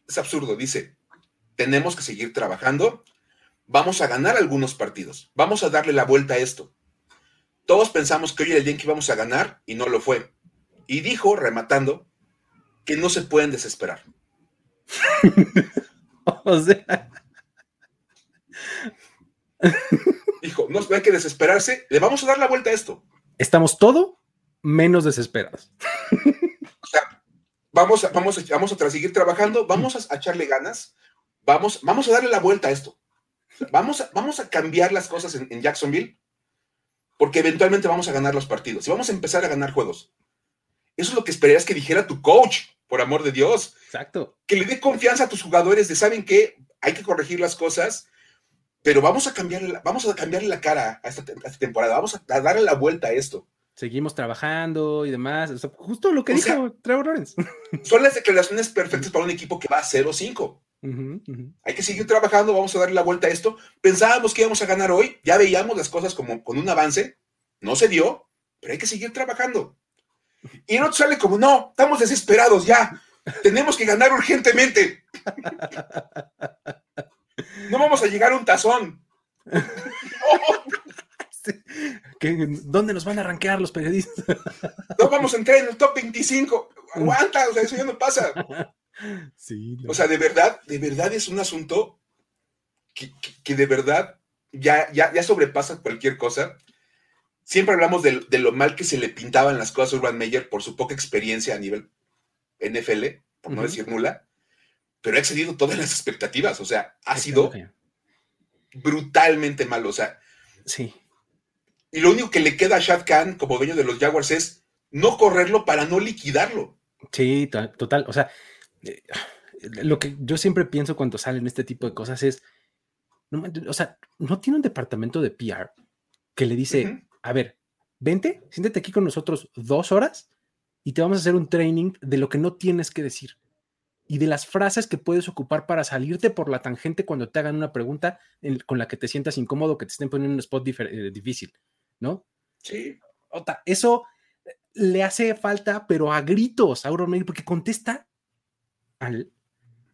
es absurdo. Dice, tenemos que seguir trabajando, vamos a ganar algunos partidos, vamos a darle la vuelta a esto. Todos pensamos que hoy era el día en que íbamos a ganar y no lo fue. Y dijo, rematando, que no se pueden desesperar. o sea. Dijo, no, hay que desesperarse, le vamos a dar la vuelta a esto. Estamos todo menos desesperados. o sea, vamos a, vamos, a, vamos a seguir trabajando, vamos a, echarle ganas, vamos, vamos a darle la vuelta a esto. Vamos a, vamos a cambiar las cosas en, en Jacksonville, porque eventualmente vamos a ganar los partidos y vamos a empezar a ganar juegos. Eso es lo que esperarías que dijera tu coach por amor de Dios. Exacto. Que le dé confianza a tus jugadores de, ¿saben qué? Hay que corregir las cosas, pero vamos a cambiarle, vamos a cambiarle la cara a esta, temporada, vamos a, darle la vuelta a esto. Seguimos trabajando y demás. justo lo que dijo Trevor Lawrence. Son las declaraciones perfectas para un equipo que va a 0-5. Hay que seguir trabajando, vamos a darle la vuelta a esto. Pensábamos que íbamos a ganar hoy, ya veíamos las cosas como con un avance, no se dio, pero hay que seguir trabajando. Y el otro sale como, no, estamos desesperados ya, tenemos que ganar urgentemente. No vamos a llegar a un tazón. ¿Dónde nos van a rankear los periodistas? No vamos a entrar en el top 25. Aguanta, o sea, eso ya no pasa. Sí. O sea, de verdad, de verdad es un asunto que, de verdad ya, ya, ya, sobrepasa cualquier cosa. Siempre hablamos de, lo mal que se le pintaban las cosas a Urban Meyer por su poca experiencia a nivel NFL, por no decir nula, pero ha excedido todas las expectativas. O sea, ha sido brutalmente malo. O sea, sí. Y lo único que le queda a Shad Khan como dueño de los Jaguars es no correrlo para no liquidarlo. Sí, total. O sea, eh, lo que yo siempre pienso cuando salen este tipo de cosas es, no, o sea, no tiene un departamento de PR que le dice, a ver, vente, siéntate aquí con nosotros dos horas y te vamos a hacer un training de lo que no tienes que decir y de las frases que puedes ocupar para salirte por la tangente cuando te hagan una pregunta con la que te sientas incómodo, que te estén poniendo en un spot eh, difícil, ¿no? Sí. eso le hace falta, pero a gritos a Auron porque contesta al,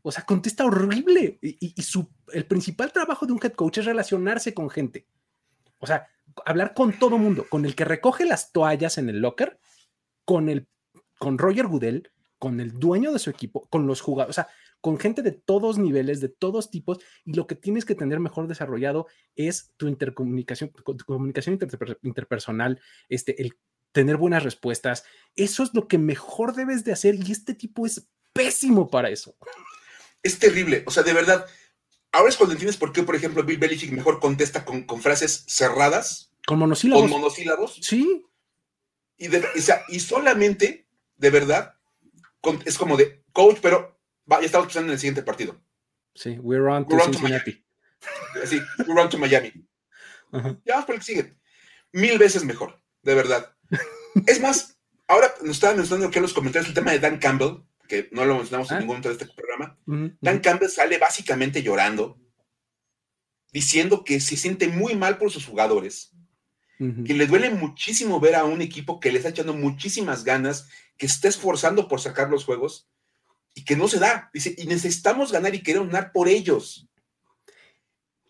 o sea, contesta horrible. Y, su, el principal trabajo de un head coach es relacionarse con gente. O sea, hablar con todo mundo, con el que recoge las toallas en el locker, con el, con Roger Goodell, con el dueño de su equipo, con los jugadores, o sea, con gente de todos niveles, de todos tipos, y lo que tienes que tener mejor desarrollado es tu intercomunicación, tu comunicación interpersonal, este, el tener buenas respuestas. Eso es lo que mejor debes de hacer y este tipo es pésimo para eso. Es terrible, o sea, de verdad. Ahora es cuando entiendes por qué, por ejemplo, Bill Belichick mejor contesta con, frases cerradas. Con monosílabos. Con monosílabos. Sí. Y, y solamente, de verdad, es como de coach, pero ya estamos pensando en el siguiente partido. Sí, we're on to Cincinnati. sí, we're on to Miami. Ya vamos por el que sigue. Mil veces mejor, de verdad. es más, ahora nos estaban mencionando aquí en los comentarios el tema de Dan Campbell, que no lo mencionamos en ah. ningún momento de este programa. Dan Campbell sale básicamente llorando, diciendo que se siente muy mal por sus jugadores, que le duele muchísimo ver a un equipo que le está echando muchísimas ganas, que está esforzando por sacar los juegos y que no se da. Dice, y necesitamos ganar y queremos ganar por ellos.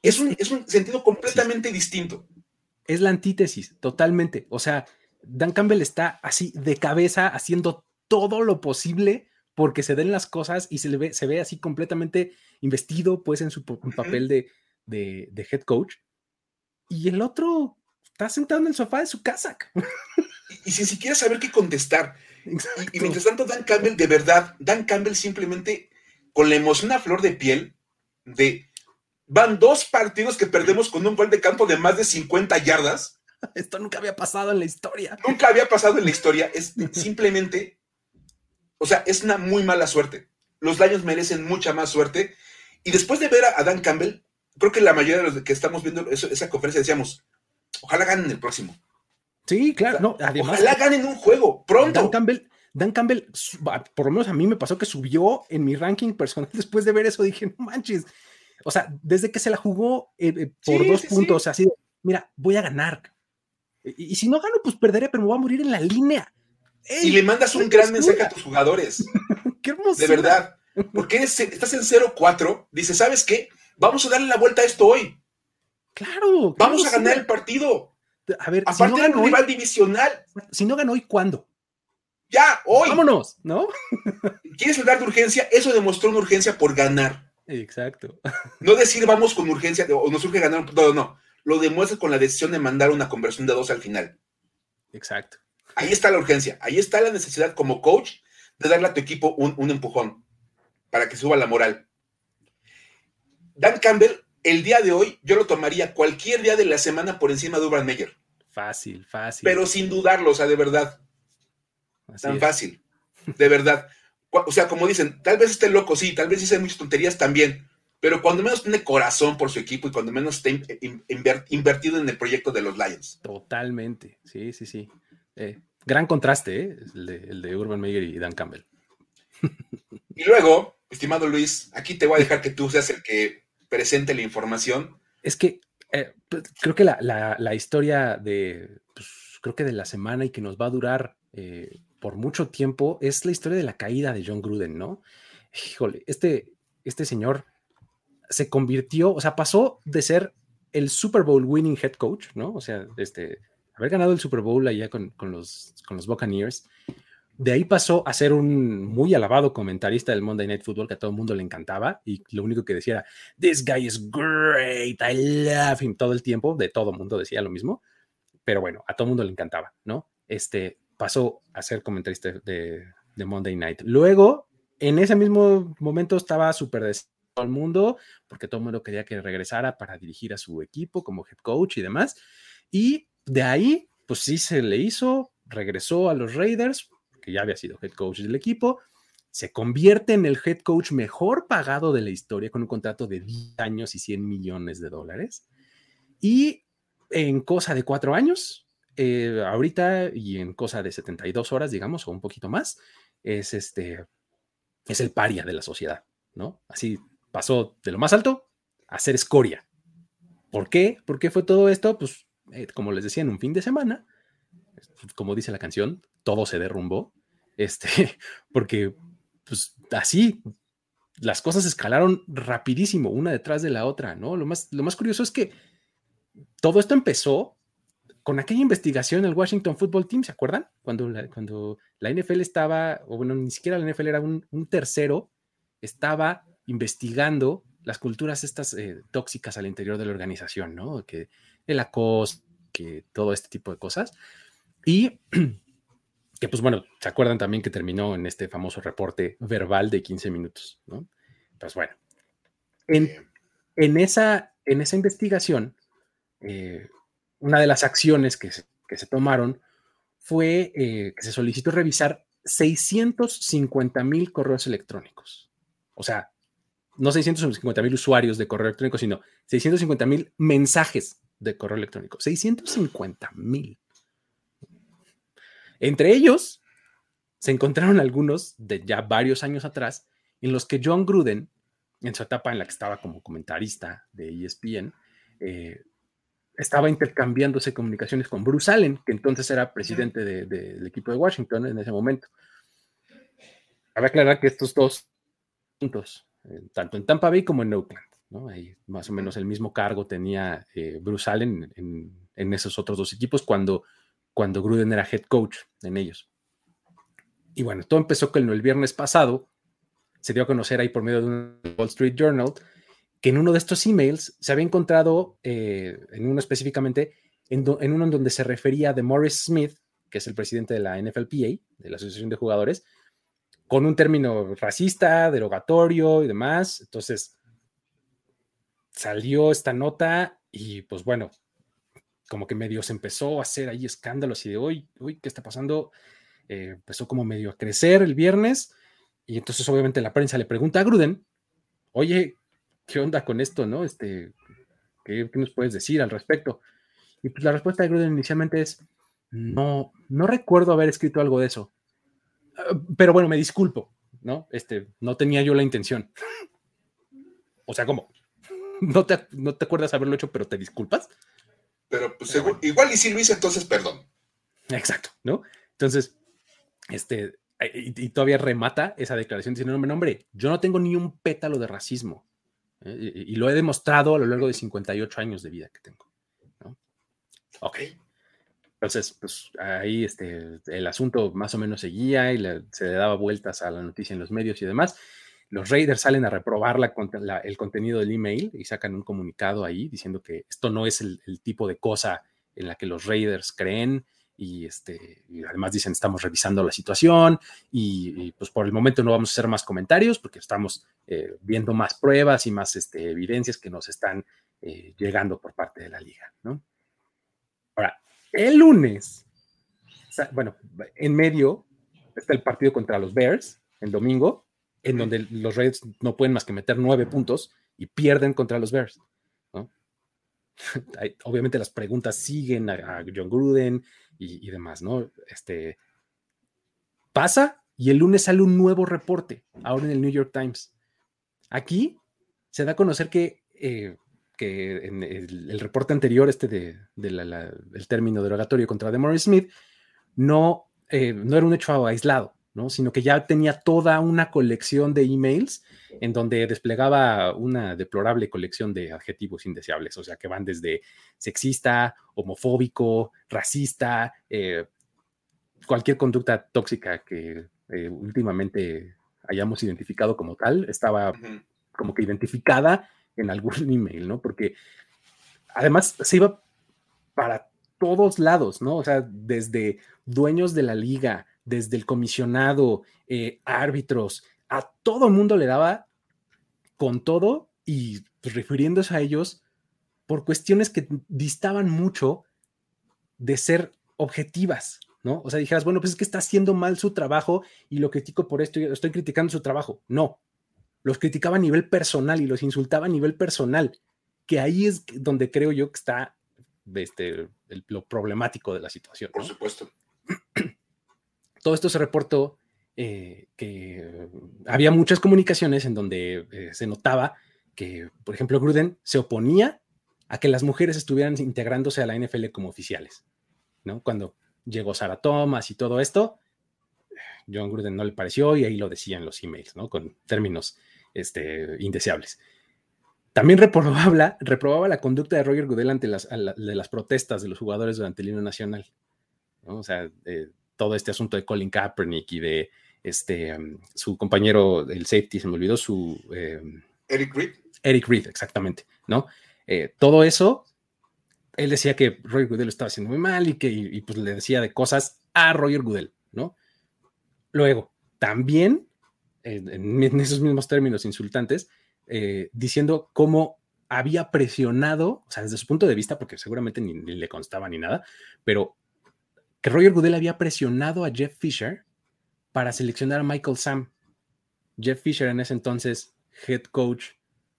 Es un, es un sentido completamente distinto. Es la antítesis, totalmente. O sea, Dan Campbell está así de cabeza haciendo todo lo posible porque se den las cosas y se le ve, se ve así completamente investido pues en su papel de, de, head coach. Y el otro está sentado en el sofá de su casa. Y, sin siquiera saber qué contestar. Y, mientras tanto, Dan Campbell, de verdad, Dan Campbell simplemente con la emoción a flor de piel de van dos partidos que perdemos con un gol de campo de más de 50 yardas. Esto nunca había pasado en la historia. Nunca había pasado en la historia. Es simplemente o sea, es una muy mala suerte. Los Lions merecen mucha más suerte. Y después de ver a Dan Campbell, creo que la mayoría de los que estamos viendo esa conferencia decíamos, ojalá ganen el próximo. Sí, claro. no, además, ojalá ganen un juego pronto. Dan Campbell, Dan Campbell, por lo menos a mí me pasó que subió en mi ranking personal. Después de ver eso dije, no manches. O sea, desde que se la jugó eh, eh, por dos puntos, así, mira, voy a ganar. Y, y, si no gano, pues perderé, pero me voy a morir en la línea y le mandas un gran mensaje a tus jugadores. qué hermoso. De verdad. Porque estás en 0-4, dices, ¿sabes qué? Vamos a darle la vuelta a esto hoy. Claro. Vamos a ganar el partido. A ver, aparte si no un rival divisional. Si no ganó hoy, ¿cuándo? Ya, hoy. Vámonos, ¿no? ¿Quieres hablar de urgencia? Eso demostró una urgencia por ganar. Exacto. No decir vamos con urgencia o nos urge ganar. No, no. Lo demuestra con la decisión de mandar una conversión de dos al final. Exacto. Ahí está la urgencia, ahí está la necesidad como coach de darle a tu equipo un, empujón para que suba la moral. Dan Campbell, el día de hoy, yo lo tomaría cualquier día de la semana por encima de Urban Meyer. Fácil, fácil. Pero sin dudarlo, o sea, de verdad. Tan fácil, de verdad. O sea, como dicen, tal vez esté loco, sí, tal vez dice muchas tonterías también, pero cuando menos tiene corazón por su equipo y cuando menos está invertido en el proyecto de los Lions. Totalmente, sí, sí, sí. Eh, gran contraste, ¿eh? el, de, Urban Meyer y Dan Campbell. Y luego, estimado Luis, aquí te voy a dejar que tú seas el que presente la información. Es que eh, pues, creo que la, historia de, pues, creo que de la semana y que nos va a durar por mucho tiempo es la historia de la caída de John Gruden, ¿no? Híjole, este, este señor se convirtió, o sea, pasó de ser el Super Bowl winning head coach, ¿no? O sea, este, haber ganado el Super Bowl allá con, los, con los Buccaneers. De ahí pasó a ser un muy alabado comentarista del Monday Night Football que a todo el mundo le encantaba y lo único que decía era, This guy is great, I love him todo el tiempo, de todo el mundo decía lo mismo, pero bueno, a todo el mundo le encantaba, ¿no? Este pasó a ser comentarista de, de Monday Night. Luego, en ese mismo momento estaba súper todo el mundo, porque todo el mundo quería que regresara para dirigir a su equipo como head coach y demás. Y de ahí, pues sí se le hizo, regresó a los Raiders, que ya había sido head coach del equipo, se convierte en el head coach mejor pagado de la historia con un contrato de 10 años y 100 millones de dólares. Y en cosa de cuatro años, eh, ahorita y en cosa de 72 horas, digamos, o un poquito más, es este, es el paria de la sociedad, ¿no? Así pasó de lo más alto a ser escoria. ¿Por qué? ¿Por qué fue todo esto? Pues, eh, como les decía, en un fin de semana, como dice la canción, todo se derrumbó, este, porque, pues, así, las cosas escalaron rapidísimo, una detrás de la otra, ¿no? Lo más, lo más curioso es que todo esto empezó con aquella investigación del Washington Football Team, ¿se acuerdan? Cuando la, cuando la NFL estaba, o bueno, ni siquiera la NFL era un, tercero, estaba investigando las culturas estas eh, tóxicas al interior de la organización, ¿no? Que el acoso, que todo este tipo de cosas. Y que, pues bueno, se acuerdan también que terminó en este famoso reporte verbal de 15 minutos, ¿no? Pues bueno, en, esa, en esa investigación, eh, una de las acciones que se, que se tomaron fue eh, que se solicitó revisar 650 mil correos electrónicos. O sea, no 650 mil usuarios de correo electrónico, sino 650 mil mensajes de correo electrónico. 650 mil. Entre ellos se encontraron algunos de ya varios años atrás en los que John Gruden, en su etapa en la que estaba como comentarista de ESPN, eh, estaba intercambiándose comunicaciones con Bruce Allen, que entonces era presidente del equipo de Washington en ese momento. Cabe aclarar que estos dos puntos tanto en Tampa Bay como en Oakland. Ahí más o menos el mismo cargo tenía eh, Bruce Allen en, esos otros dos equipos cuando, cuando Gruden era head coach en ellos. Y bueno, todo empezó con el viernes pasado, se dio a conocer ahí por medio de un Wall Street Journal, que en uno de estos emails se había encontrado, eh, en uno específicamente, en, en, uno en donde se refería de Morris Smith, que es el presidente de la NFLPA, de la Asociación de Jugadores, con un término racista, derogatorio y demás. Entonces, salió esta nota y pues bueno, como que medio se empezó a hacer ahí escándalos y de hoy, uy, ¿qué está pasando? Eh, empezó como medio a crecer el viernes y entonces obviamente la prensa le pregunta a Gruden, oye, ¿qué onda con esto, no? Este, ¿qué, qué nos puedes decir al respecto? Y pues la respuesta de Gruden inicialmente es, no, no recuerdo haber escrito algo de eso pero bueno, me disculpo, ¿no? Este, no tenía yo la intención. O sea, ¿cómo? ¿No te, no te acuerdas haberlo hecho, pero te disculpas? Pero pues, igual y si lo hice, entonces perdón. Exacto, ¿no? Entonces, este, y, todavía remata esa declaración diciendo, no, hombre, yo no tengo ni un pétalo de racismo. ¿eh? Y, y, lo he demostrado a lo largo de 58 años de vida que tengo. ¿no? Ok. Entonces, pues ahí este, el asunto más o menos seguía y se le daba vueltas a la noticia en los medios y demás. Los Raiders salen a reprobar el contenido del email y sacan un comunicado ahí diciendo que esto no es el, tipo de cosa en la que los Raiders creen y, este, además dicen estamos revisando la situación y, pues por el momento no vamos a hacer más comentarios porque estamos eh, viendo más pruebas y más este, evidencias que nos están eh, llegando por parte de la liga, ¿no? Ahora, el lunes, bueno, en medio está el partido contra los Bears, el domingo, en donde los Raiders no pueden más que meter nueve puntos y pierden contra los Bears. Obviamente las preguntas siguen a, John Gruden y, demás, ¿no? Este, pasa y el lunes sale un nuevo reporte, ahora en el New York Times. Aquí se da a conocer que eh, que en el, reporte anterior, este de, el término derogatorio contra Demore Smith, no, eh, no era un hecho aislado, ¿no? Sino que ya tenía toda una colección de emails en donde desplegaba una deplorable colección de adjetivos indeseables, o sea, que van desde sexista, homofóbico, racista, eh, cualquier conducta tóxica que eh, últimamente hayamos identificado como tal, estaba como que identificada en algún email, ¿no? Porque además se iba para todos lados, ¿no? O sea, desde dueños de la liga, desde el comisionado, eh, árbitros, a todo mundo le daba con todo y refiriéndose a ellos por cuestiones que distaban mucho de ser objetivas, ¿no? O sea, dijeras, bueno, pues es que está haciendo mal su trabajo y lo critico por esto, y estoy criticando su trabajo. No, los criticaba a nivel personal y los insultaba a nivel personal, que ahí es donde creo yo que está este, lo problemático de la situación. Por supuesto. Todo esto se reportó eh, que había muchas comunicaciones en donde eh, se notaba que, por ejemplo, Gruden se oponía a que las mujeres estuvieran integrándose a la NFL como oficiales, ¿no? Cuando llegó Sarah Thomas y todo esto, John Gruden no le pareció y ahí lo decían los emails, ¿no? Con términos este, indeseables. También reprobaba, reprobaba la conducta de Roger Goodell ante las, de las protestas de los jugadores durante el himno nacional. O sea, todo este asunto de Colin Kaepernick y de este, um, su compañero, el safety, se me olvidó su... Em, Eric Reed. Eric Reed, exactamente, ¿no? Eh, todo eso, él decía que Roger Goodell lo estaba haciendo muy mal y que pues le decía de cosas a Roger Goodell, ¿no? Luego, también, en esos mismos términos insultantes, eh, diciendo cómo había presionado, o sea, desde su punto de vista, porque seguramente ni, le constaba ni nada, pero que Roger Goodell había presionado a Jeff Fisher para seleccionar a Michael Sam. Jeff Fisher en ese entonces, head coach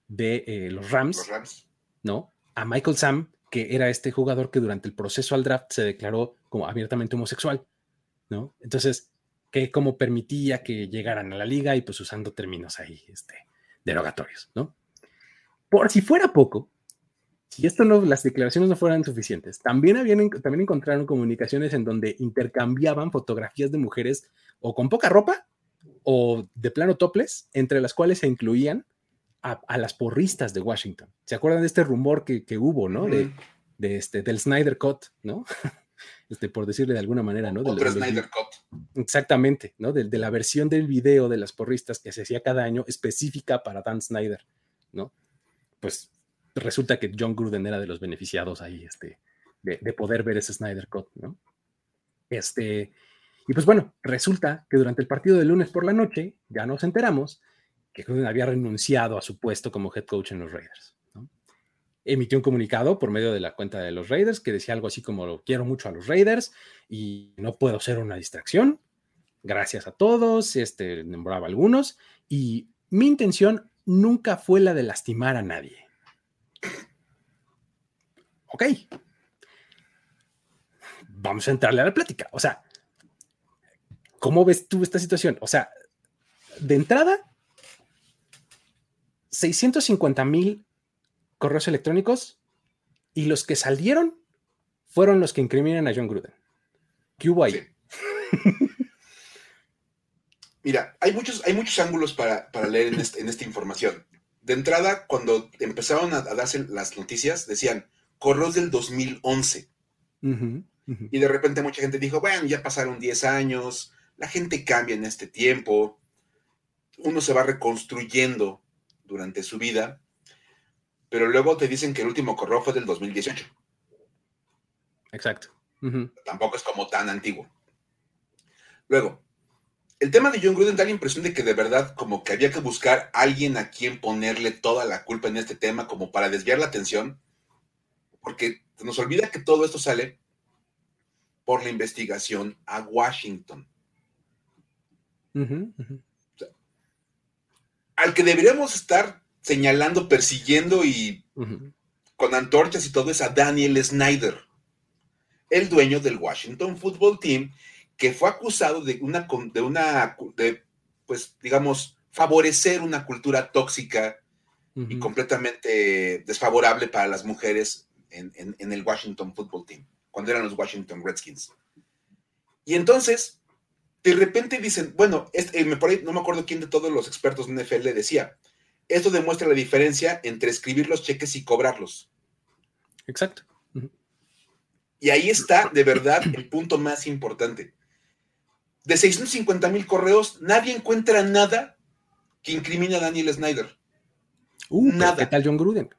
de eh, los, Rams, los Rams, ¿no? A Michael Sam, que era este jugador que durante el proceso al draft se declaró como abiertamente homosexual, ¿no? Entonces, que como permitía que llegaran a la liga y pues usando términos ahí, este, derogatorios, ¿no? Por si fuera poco, si esto no, las declaraciones no fueran suficientes, también, habían, también encontraron comunicaciones en donde intercambiaban fotografías de mujeres o con poca ropa o de plano toples, entre las cuales se incluían a, las porristas de Washington. ¿Se acuerdan de este rumor que, hubo, ¿no? De, de, este, del Snyder Cut, ¿no? Este, por decirle de alguna manera, ¿no? Otro Snyder Cut. Exactamente, ¿no? De, la versión del video de las porristas que se hacía cada año específica para Dan Snyder, ¿no? Pues resulta que John Gruden era de los beneficiados ahí, este, de, poder ver ese Snyder Cut, ¿no? Este, y pues bueno, resulta que durante el partido de lunes por la noche ya nos enteramos que Gruden había renunciado a su puesto como head coach en los Raiders emitió un comunicado por medio de la cuenta de los Raiders que decía algo así como quiero mucho a los Raiders y no puedo ser una distracción. Gracias a todos, este, nombraba algunos y mi intención nunca fue la de lastimar a nadie. Ok. Vamos a entrarle a la plática. O sea, ¿cómo ves tú esta situación? O sea, de entrada, 650 mil correos electrónicos y los que salieron fueron los que incriminan a John Gruden. ¿Qué hubo ahí? Mira, hay muchos, hay muchos ángulos para, leer este, en, esta información. De entrada, cuando empezaron a, darse las noticias, decían correos del 2011. Y de repente mucha gente dijo, bueno, ya pasaron 10 años, la gente cambia en este tiempo, uno se va reconstruyendo durante su vida pero luego te dicen que el último correo fue del 2018. Exacto. Tampoco es como tan antiguo. Luego, el tema de John Gruden da la impresión de que de verdad como que había que buscar a alguien a quien ponerle toda la culpa en este tema como para desviar la atención, porque se nos olvida que todo esto sale por la investigación a Washington. al que deberíamos estar señalando, persiguiendo y con antorchas y todo es a Daniel Snyder, el dueño del Washington Football Team, que fue acusado de una, de una, de, pues, digamos, favorecer una cultura tóxica y completamente desfavorable para las mujeres en, el Washington Football Team, cuando eran los Washington Redskins. Y entonces, de repente dicen, bueno, eh, me, por ahí no me acuerdo quién de todos los expertos de NFL decía, esto demuestra la diferencia entre escribir los cheques y cobrarlos. Exacto. Y ahí está, de verdad, el punto más importante. De 650 mil correos, nadie encuentra nada que incrimine a Daniel Snyder. Uh, nada. ¿Qué tal John Gruden?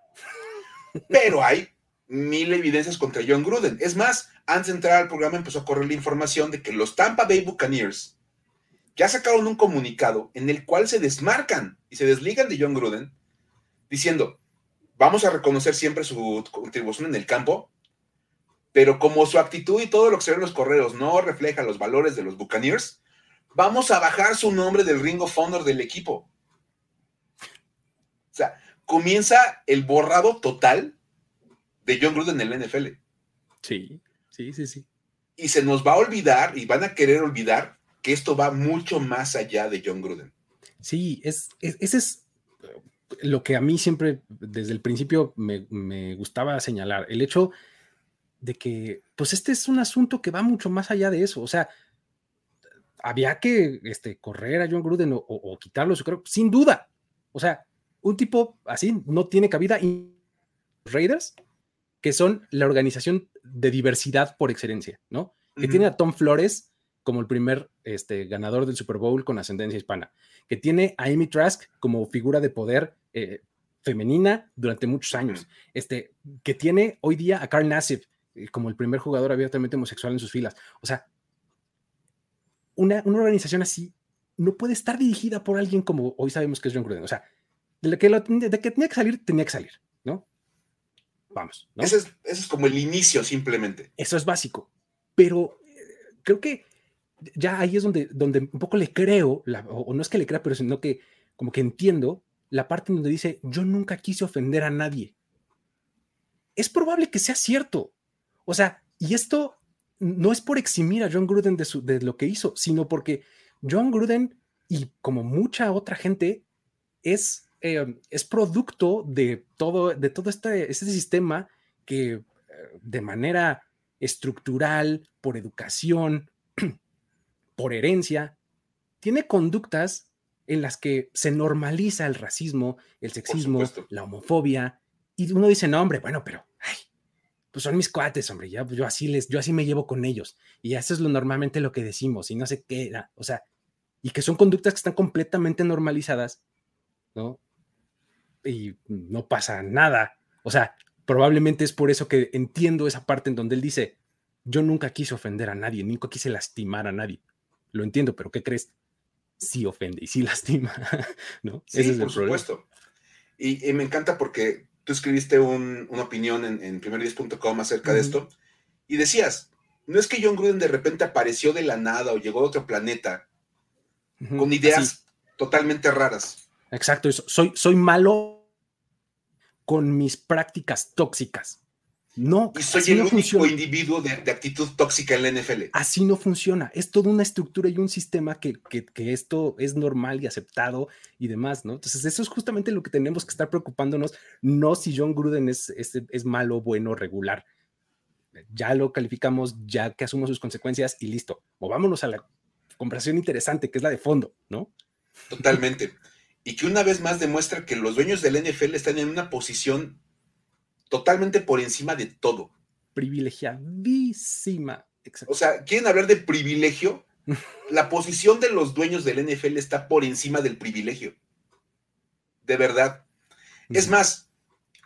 Pero hay mil evidencias contra John Gruden. Es más, antes de entrar al programa empezó a correr la información de que los Tampa Bay Buccaneers ya sacaron un comunicado en el cual se desmarcan y se desligan de John Gruden diciendo, vamos a reconocer siempre su contribución en el campo, pero como su actitud y todo lo que se ve en los correos no refleja los valores de los Buccaneers, vamos a bajar su nombre del Ring of Honor del equipo. O sea, comienza el borrado total de John Gruden en el NFL. Sí, sí, sí, sí. Y se nos va a olvidar y van a querer olvidar que esto va mucho más allá de John Gruden. Sí, es, ese es lo que a mí siempre desde el principio me, me, gustaba señalar, el hecho de que, pues este es un asunto que va mucho más allá de eso, o sea, había que este, correr a John Gruden o, o, quitarlo, yo creo, sin duda, o sea, un tipo así no tiene cabida y Raiders que son la organización de diversidad por excelencia, ¿no? Que tiene a Tom Flores como el primer este, ganador del Super Bowl con ascendencia hispana, que tiene a Amy Trask como figura de poder eh, femenina durante muchos años, este, que tiene hoy día a Carl Nassib eh, como el primer jugador abiertamente homosexual en sus filas. O sea, una, una, organización así no puede estar dirigida por alguien como hoy sabemos que es John Gruden. O sea, de que, de que tenía que salir, tenía que salir. Vamos. ¿no? Ese, es, como el inicio simplemente. Eso es básico. Pero eh, creo que ya ahí es donde, donde un poco le creo, o, no es que le crea, pero sino que como que entiendo la parte donde dice, yo nunca quise ofender a nadie. Es probable que sea cierto. O sea, y esto no es por eximir a John Gruden de, de lo que hizo, sino porque John Gruden y como mucha otra gente es eh, es producto de todo, de todo este, este sistema que eh, de manera estructural, por educación, por herencia, tiene conductas en las que se normaliza el racismo, el sexismo, la homofobia, y uno dice, no, hombre, bueno, pero, ay, pues son mis cuates, hombre, ya, yo, así les, yo así me llevo con ellos, y eso es lo normalmente lo que decimos, y no sé qué, o sea, y que son conductas que están completamente normalizadas, ¿no? Y no pasa nada. O sea, probablemente es por eso que entiendo esa parte en donde él dice, yo nunca quise ofender a nadie, nunca quise lastimar a nadie. Lo entiendo, pero ¿qué crees? Sí ofende y sí lastima, ¿no? Sí, por supuesto. Y, me encanta porque tú escribiste una opinión en, en primer10.com acerca de esto y decías, no es que John Gruden de repente apareció de la nada o llegó a otro planeta con ideas totalmente raras. Exacto, soy, soy malo con mis prácticas tóxicas. No, y soy el único individuo de, actitud tóxica en la NFL. Así no funciona. Es toda una estructura y un sistema que, esto es normal y aceptado y demás, ¿no? Entonces, eso es justamente lo que tenemos que estar preocupándonos, no si John Gruden es, es, malo, bueno, regular. Ya lo calificamos, ya que asumo sus consecuencias y listo. Movámonos a la conversación interesante, que es la de fondo, ¿no? Totalmente y que una vez más demuestra que los dueños del NFL están en una posición totalmente por encima de todo. Privilegiadísima. O sea, ¿quieren hablar de privilegio? La posición de los dueños del NFL está por encima del privilegio. De verdad. Es más,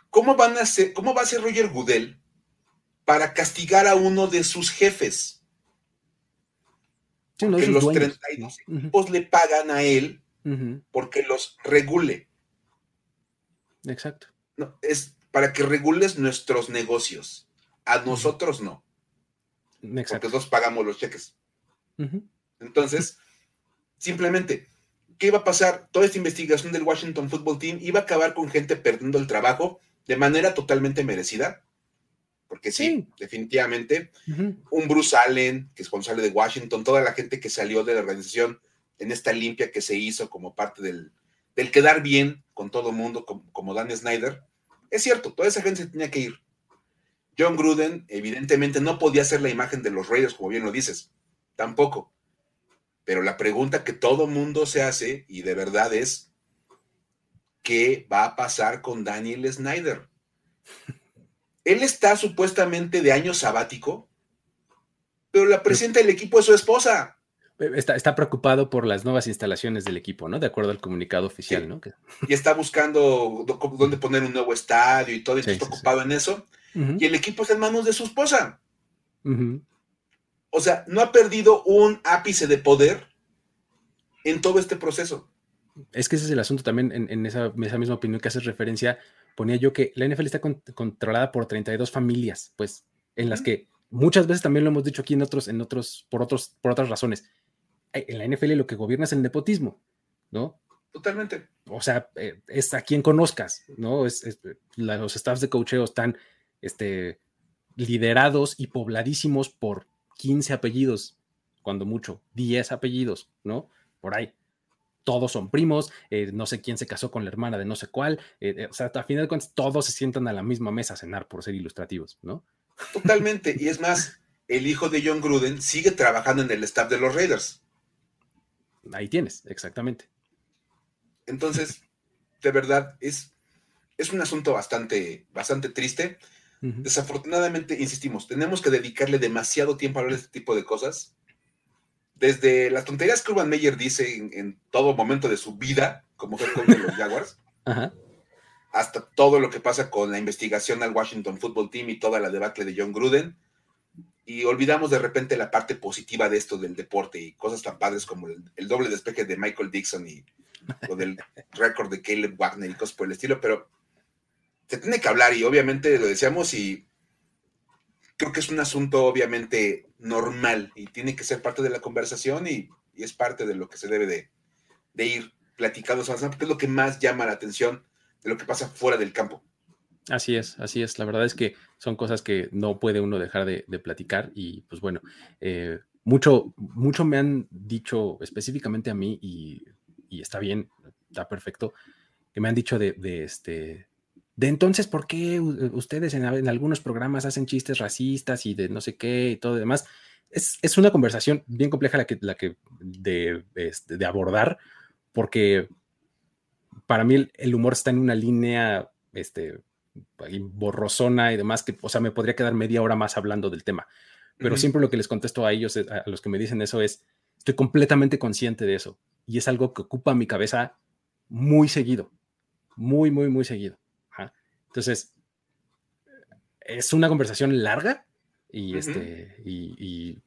¿cómo, van a hacer, ¿cómo va a ser Roger Goodell para castigar a uno de sus jefes? Que los 32 equipos le pagan a él porque los regule. Exacto. No, es para que regules nuestros negocios. A nosotros no. Exacto. Porque nosotros pagamos los cheques. Entonces, simplemente, ¿qué iba a pasar? Toda esta investigación del Washington Football Team iba a acabar con gente perdiendo el trabajo de manera totalmente merecida. Porque sí, definitivamente, un Bruce Allen, que es responsable de Washington, toda la gente que salió de la organización en esta limpia que se hizo como parte del, quedar bien con todo el mundo, como, Dan Snyder. Es cierto, toda esa gente se tenía que ir. John Gruden, evidentemente, no podía ser la imagen de los Raiders, como bien lo dices. Tampoco. Pero la pregunta que todo mundo se hace, y de verdad es, ¿qué va a pasar con Daniel Snyder? Él está supuestamente de año sabático, pero la presidenta del equipo es su esposa. Está, preocupado por las nuevas instalaciones del equipo, ¿no? De acuerdo al comunicado oficial, ¿no? Y está buscando dónde poner un nuevo estadio y todo, y está preocupado en eso. Y el equipo está en manos de su esposa. O sea, no ha perdido un ápice de poder en todo este proceso. Es que ese es el asunto también en, esa, misma opinión que haces referencia. Ponía yo que la NFL está controlada por 32 familias, pues, en las que muchas veces también lo hemos dicho aquí en otros, en otros, por otros, por otras razones en la NFL lo que gobierna es el nepotismo, ¿no? Totalmente. O sea, eh, es a quien conozcas, ¿no? Es, los staffs de cocheo están este, liderados y pobladísimos por 15 apellidos, cuando mucho, 10 apellidos, ¿no? Por ahí. Todos son primos, eh, no sé quién se casó con la hermana de no sé cuál, eh, o sea, a final de cuentas todos se sientan a la misma mesa a cenar por ser ilustrativos, ¿no? Totalmente, y es más, el hijo de John Gruden sigue trabajando en el staff de los Raiders. Ahí tienes, exactamente. Entonces, de verdad, es, es un asunto bastante, bastante triste. Desafortunadamente, insistimos, tenemos que dedicarle demasiado tiempo a hablar de este tipo de cosas. Desde las tonterías que Urban Meyer dice en, todo momento de su vida como coach de los Jaguars, hasta todo lo que pasa con la investigación al Washington Football Team y toda la debacle de John Gruden, y olvidamos de repente la parte positiva de esto del deporte y cosas tan padres como el, doble despeje de Michael Dixon y lo del récord de Caleb Wagner y cosas por el estilo, pero se tiene que hablar y obviamente lo decíamos y creo que es un asunto obviamente normal y tiene que ser parte de la conversación y, es parte de lo que se debe de, de ir platicando, porque es lo que más llama la atención de lo que pasa fuera del campo. Así es, así es. La verdad es que son cosas que no puede uno dejar de, platicar y pues bueno, eh, mucho, mucho me han dicho específicamente a mí y, está bien, está perfecto, que me han dicho de, este, de entonces, ¿por qué ustedes en, algunos programas hacen chistes racistas y de no sé qué y todo demás? Es, es una conversación bien compleja la que, la que de, este, de abordar, porque para mí el humor está en una línea este, borrosona y demás, que, o sea, me podría quedar media hora más hablando del tema. Pero siempre lo que les contesto a ellos, a los que me dicen eso, es, estoy completamente consciente de eso. Y es algo que ocupa mi cabeza muy seguido, muy, muy, muy seguido. Entonces, es una conversación larga y, este, y,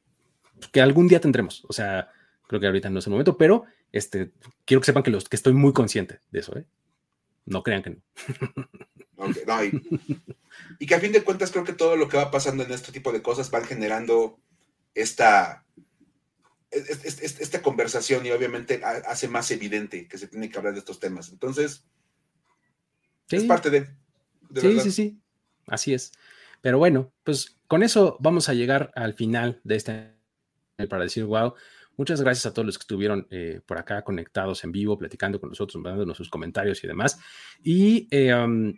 que algún día tendremos. O sea, creo que ahorita no es el momento, pero este, quiero que sepan que, los, que estoy muy consciente de eso. ¿eh? No crean que no. y, que a fin de cuentas creo que todo lo que va pasando en este tipo de cosas van generando esta, esta conversación y obviamente hace más evidente que se tiene que hablar de estos temas. Entonces, es parte de... sí, sí, sí, así es. Pero bueno, pues con eso vamos a llegar al final de este para decir, wow, Muchas gracias a todos los que estuvieron eh, por acá conectados en vivo, platicando con nosotros, mandándonos sus comentarios y demás. Y eh,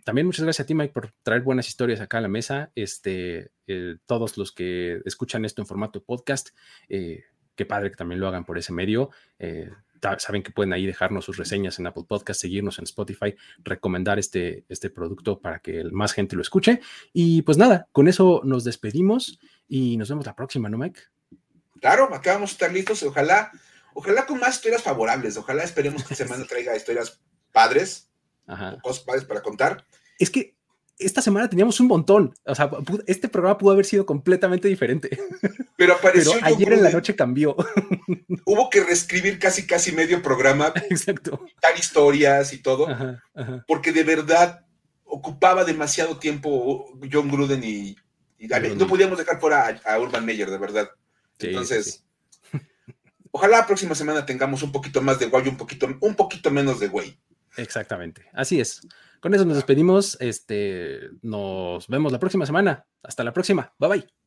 también muchas gracias a ti, Mike, por traer buenas historias acá a la mesa. Este, eh, todos los que escuchan esto en formato podcast, qué padre que también lo hagan por ese medio. saben que pueden ahí dejarnos sus reseñas en Apple Podcast, seguirnos en Spotify, recomendar este, este producto para que más gente lo escuche. Y pues nada, con eso nos despedimos y nos vemos la próxima, ¿no, Mike? Claro, acá vamos a estar listos. Ojalá, ojalá con más historias favorables. Ojalá esperemos que esta semana traiga historias padres, cosas padres para contar. Es que esta semana teníamos un montón. O sea, este programa pudo haber sido completamente diferente. Pero apareció. ayer en la noche cambió. Hubo que reescribir casi, casi medio programa. Exacto. Dar historias y todo. Porque de verdad ocupaba demasiado tiempo John Gruden y, No podíamos dejar fuera a Urban Meyer, de verdad. Entonces, ojalá la próxima semana tengamos un poquito más de guay, un poquito, un poquito menos de güey. Exactamente, así es. Con eso nos despedimos. Este, nos vemos la próxima semana. Hasta la próxima. Bye bye.